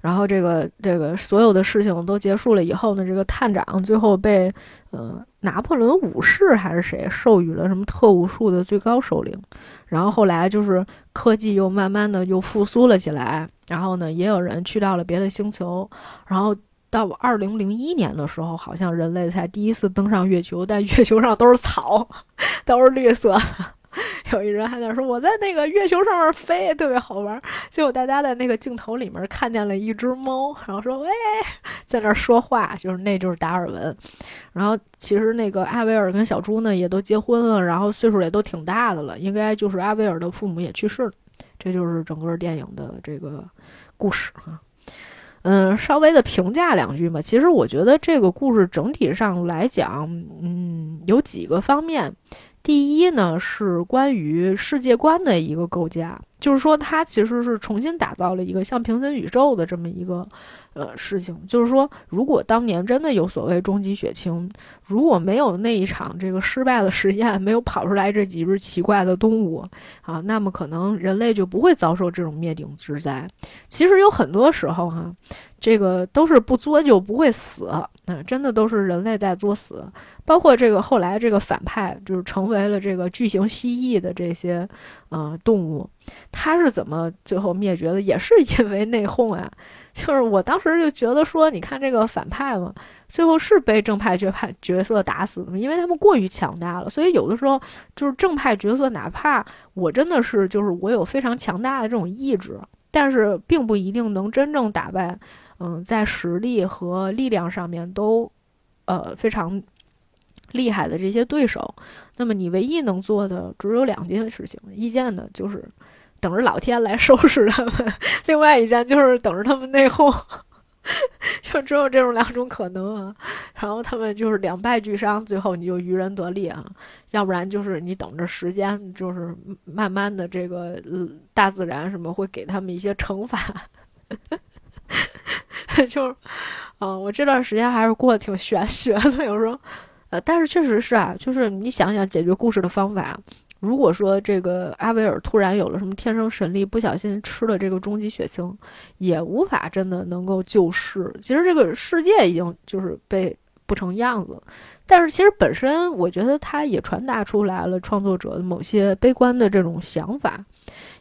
S1: 然后这个这个所有的事情都结束了以后呢，这个探长最后被呃拿破仑五世还是谁授予了什么特务术的最高首领。然后后来就是科技又慢慢的又复苏了起来，然后呢也有人去到了别的星球。然后到二零零一年的时候，好像人类才第一次登上月球，但月球上都是草，都是绿色的。有一人还在说我在那个月球上面飞，特别好玩。结果大家在那个镜头里面看见了一只猫，然后说：“喂，在那说话。”就是那就是达尔文。然后其实那个阿维尔跟小猪呢也都结婚了，然后岁数也都挺大的了，应该就是阿维尔的父母也去世了。这就是整个电影的这个故事哈。嗯，稍微的评价两句吧。其实我觉得这个故事整体上来讲，嗯，有几个方面。第一呢，是关于世界观的一个构架，就是说它其实是重新打造了一个像平行宇宙的这么一个呃事情。就是说，如果当年真的有所谓终极血清，如果没有那一场这个失败的实验，没有跑出来这几只奇怪的动物啊，那么可能人类就不会遭受这种灭顶之灾。其实有很多时候哈。这个都是不作就不会死，嗯，真的都是人类在作死。包括这个后来这个反派，就是成为了这个巨型蜥蜴的这些，呃，动物，它是怎么最后灭绝的？也是因为内讧啊。就是我当时就觉得说，你看这个反派嘛，最后是被正派角派角色打死的，因为他们过于强大了。所以有的时候就是正派角色，哪怕我真的是就是我有非常强大的这种意志，但是并不一定能真正打败。嗯，在实力和力量上面都，呃，非常厉害的这些对手，那么你唯一能做的只有两件事情：一件呢就是等着老天来收拾他们；另外一件就是等着他们内讧。就只有这种两种可能啊。然后他们就是两败俱伤，最后你就渔人得利啊。要不然就是你等着时间，就是慢慢的这个大自然什么会给他们一些惩罚。就是，嗯，我这段时间还是过得挺玄学的，有时候，呃，但是确实是啊，就是你想想解决故事的方法。如果说这个阿维尔突然有了什么天生神力，不小心吃了这个终极血清，也无法真的能够救世。其实这个世界已经就是被不成样子。但是其实本身，我觉得他也传达出来了创作者的某些悲观的这种想法，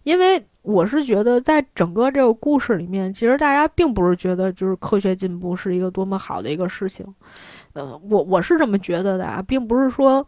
S1: 因为我是觉得在整个这个故事里面，其实大家并不是觉得就是科学进步是一个多么好的一个事情。呃，我我是这么觉得的啊，并不是说。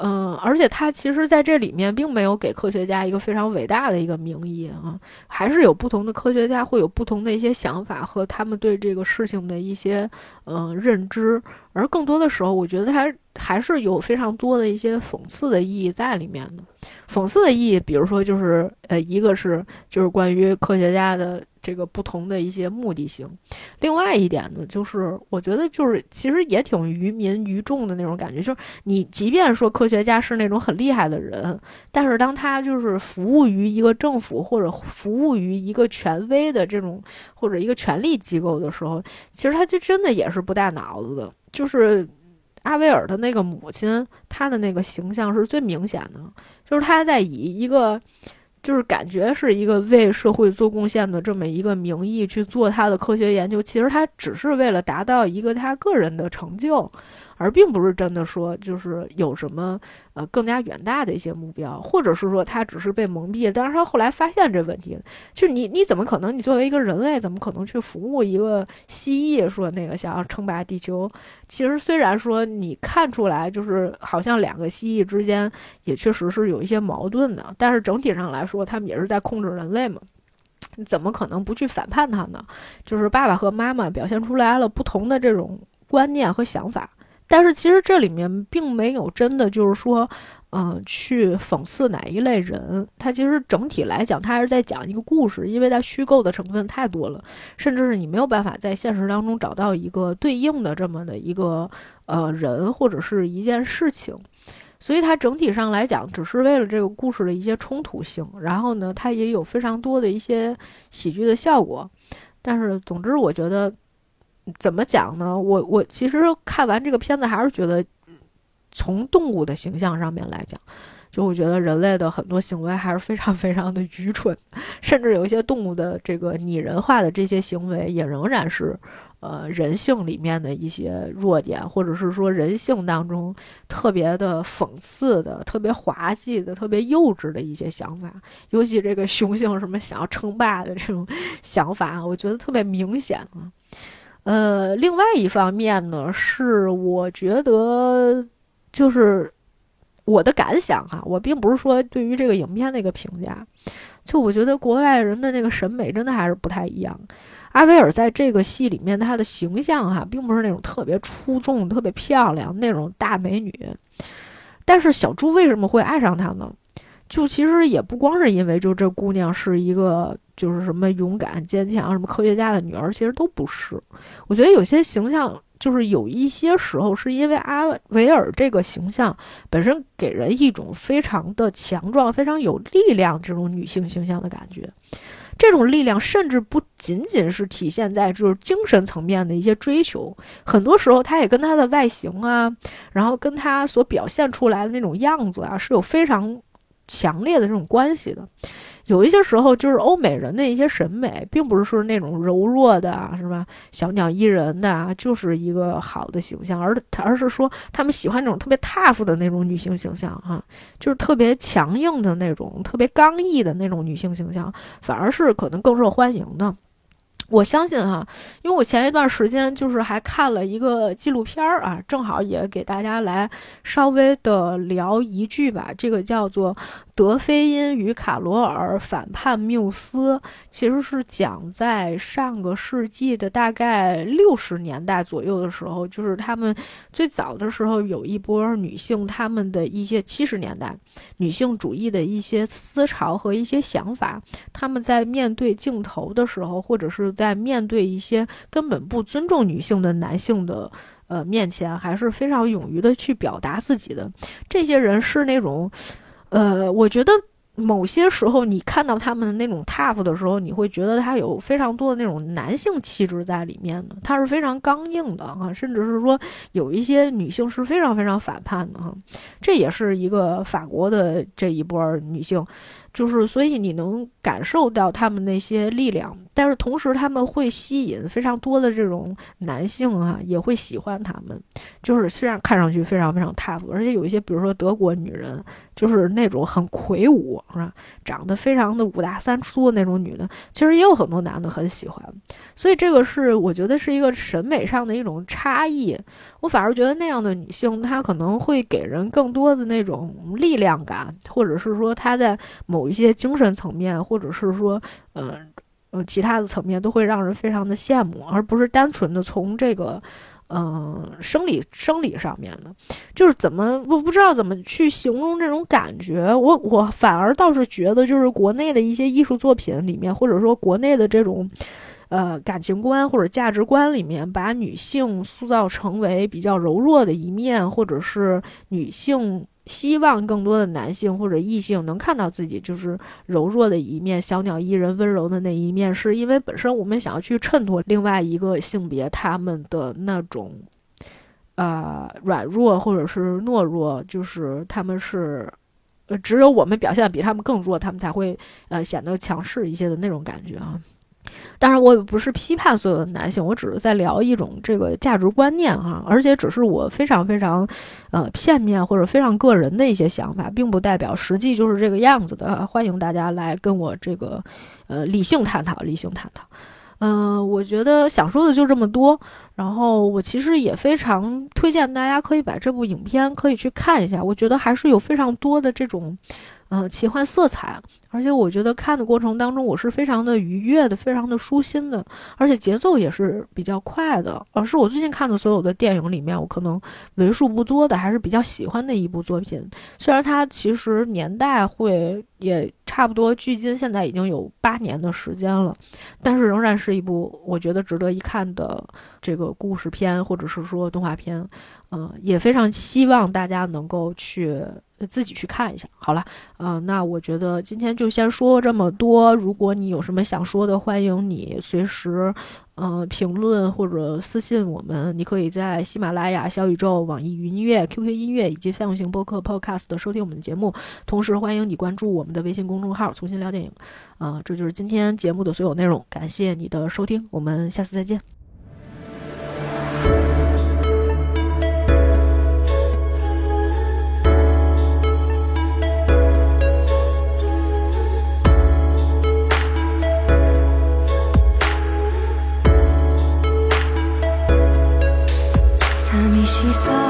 S1: 嗯，而且他其实在这里面并没有给科学家一个非常伟大的一个名义啊，还是有不同的科学家会有不同的一些想法和他们对这个事情的一些嗯认知，而更多的时候，我觉得他还是有非常多的一些讽刺的意义在里面的。讽刺的意义，比如说就是呃，一个是就是关于科学家的。这个不同的一些目的性，另外一点呢，就是我觉得就是其实也挺愚民愚众的那种感觉，就是你即便说科学家是那种很厉害的人，但是当他就是服务于一个政府或者服务于一个权威的这种或者一个权力机构的时候，其实他就真的也是不带脑子的。就是阿维尔的那个母亲，她的那个形象是最明显的，就是她在以一个。就是感觉是一个为社会做贡献的这么一个名义去做她的科学研究，其实她只是为了达到一个她个人的成就。而并不是真的说，就是有什么呃更加远大的一些目标，或者是说他只是被蒙蔽。但是他后来发现这问题，就你你怎么可能？你作为一个人类，怎么可能去服务一个蜥蜴？说那个想要称霸地球，其实虽然说你看出来，就是好像两个蜥蜴之间也确实是有一些矛盾的，但是整体上来说，他们也是在控制人类嘛。你怎么可能不去反叛他呢？就是爸爸和妈妈表现出来了不同的这种观念和想法。但是其实这里面并没有真的就是说，嗯，去讽刺哪一类人。它其实整体来讲，它还是在讲一个故事，因为它虚构的成分太多了，甚至是你没有办法在现实当中找到一个对应的这么的一个呃人或者是一件事情。所以它整体上来讲，只是为了这个故事的一些冲突性。然后呢，它也有非常多的一些喜剧的效果。但是总之，我觉得。怎么讲呢？我我其实看完这个片子，还是觉得从动物的形象上面来讲，就我觉得人类的很多行为还是非常非常的愚蠢，甚至有一些动物的这个拟人化的这些行为，也仍然是呃人性里面的一些弱点，或者是说人性当中特别的讽刺的、特别滑稽的、特别幼稚的一些想法。尤其这个雄性什么想要称霸的这种想法，我觉得特别明显啊。呃，另外一方面呢，是我觉得就是我的感想哈，我并不是说对于这个影片的一个评价，就我觉得国外人的那个审美真的还是不太一样。阿维尔在这个戏里面，她的形象哈，并不是那种特别出众、特别漂亮那种大美女，但是小猪为什么会爱上她呢？就其实也不光是因为就这姑娘是一个就是什么勇敢坚强什么科学家的女儿，其实都不是。我觉得有些形象就是有一些时候是因为阿维尔这个形象本身给人一种非常的强壮、非常有力量这种女性形象的感觉。这种力量甚至不仅仅是体现在就是精神层面的一些追求，很多时候她也跟她的外形啊，然后跟她所表现出来的那种样子啊是有非常。强烈的这种关系的，有一些时候就是欧美人的一些审美，并不是说那种柔弱的，是吧？小鸟依人的，就是一个好的形象，而而是说他们喜欢那种特别 tough 的那种女性形象，哈，就是特别强硬的那种、特别刚毅的那种女性形象，反而是可能更受欢迎的。我相信哈，因为我前一段时间就是还看了一个纪录片儿啊，正好也给大家来稍微的聊一句吧。这个叫做《德菲因与卡罗尔反叛缪斯》，其实是讲在上个世纪的大概六十年代左右的时候，就是他们最早的时候有一波女性，他们的一些七十年代女性主义的一些思潮和一些想法，他们在面对镜头的时候，或者是在面对一些根本不尊重女性的男性的呃面前，还是非常勇于的去表达自己的。这些人是那种，呃，我觉得。某些时候，你看到他们的那种 tough 的时候，你会觉得他有非常多的那种男性气质在里面的，他是非常刚硬的哈，甚至是说有一些女性是非常非常反叛的哈，这也是一个法国的这一波女性。就是，所以你能感受到他们那些力量，但是同时他们会吸引非常多的这种男性啊，也会喜欢他们。就是虽然看上去非常非常 tough，而且有一些，比如说德国女人，就是那种很魁梧，是吧？长得非常的五大三粗的那种女的，其实也有很多男的很喜欢。所以这个是我觉得是一个审美上的一种差异。我反而觉得那样的女性，她可能会给人更多的那种力量感，或者是说她在某一些精神层面，或者是说，呃，呃，其他的层面都会让人非常的羡慕，而不是单纯的从这个，嗯，生理生理上面的，就是怎么我不知道怎么去形容这种感觉。我我反而倒是觉得，就是国内的一些艺术作品里面，或者说国内的这种。呃，感情观或者价值观里面，把女性塑造成为比较柔弱的一面，或者是女性希望更多的男性或者异性能看到自己就是柔弱的一面，小鸟依人、温柔的那一面，是因为本身我们想要去衬托另外一个性别他们的那种，呃，软弱或者是懦弱，就是他们是，呃，只有我们表现的比他们更弱，他们才会呃显得强势一些的那种感觉啊。当然，我也不是批判所有的男性，我只是在聊一种这个价值观念哈，而且只是我非常非常，呃，片面或者非常个人的一些想法，并不代表实际就是这个样子的。欢迎大家来跟我这个，呃，理性探讨，理性探讨。嗯，我觉得想说的就这么多。然后我其实也非常推荐大家可以把这部影片可以去看一下，我觉得还是有非常多的这种。呃，奇幻色彩，而且我觉得看的过程当中，我是非常的愉悦的，非常的舒心的，而且节奏也是比较快的。而是我最近看的所有的电影里面，我可能为数不多的还是比较喜欢的一部作品。虽然它其实年代会也差不多，距今现在已经有八年的时间了，但是仍然是一部我觉得值得一看的这个故事片，或者是说动画片。嗯，也非常希望大家能够去自己去看一下。好了，嗯，那我觉得今天就先说这么多。如果你有什么想说的，欢迎你随时，嗯，评论或者私信我们。你可以在喜马拉雅、小宇宙、网易云音乐、QQ 音乐以及泛用型播客 Podcast 收听我们的节目。同时，欢迎你关注我们的微信公众号“重新聊电影”。啊，这就是今天节目的所有内容。感谢你的收听，我们下次再见。流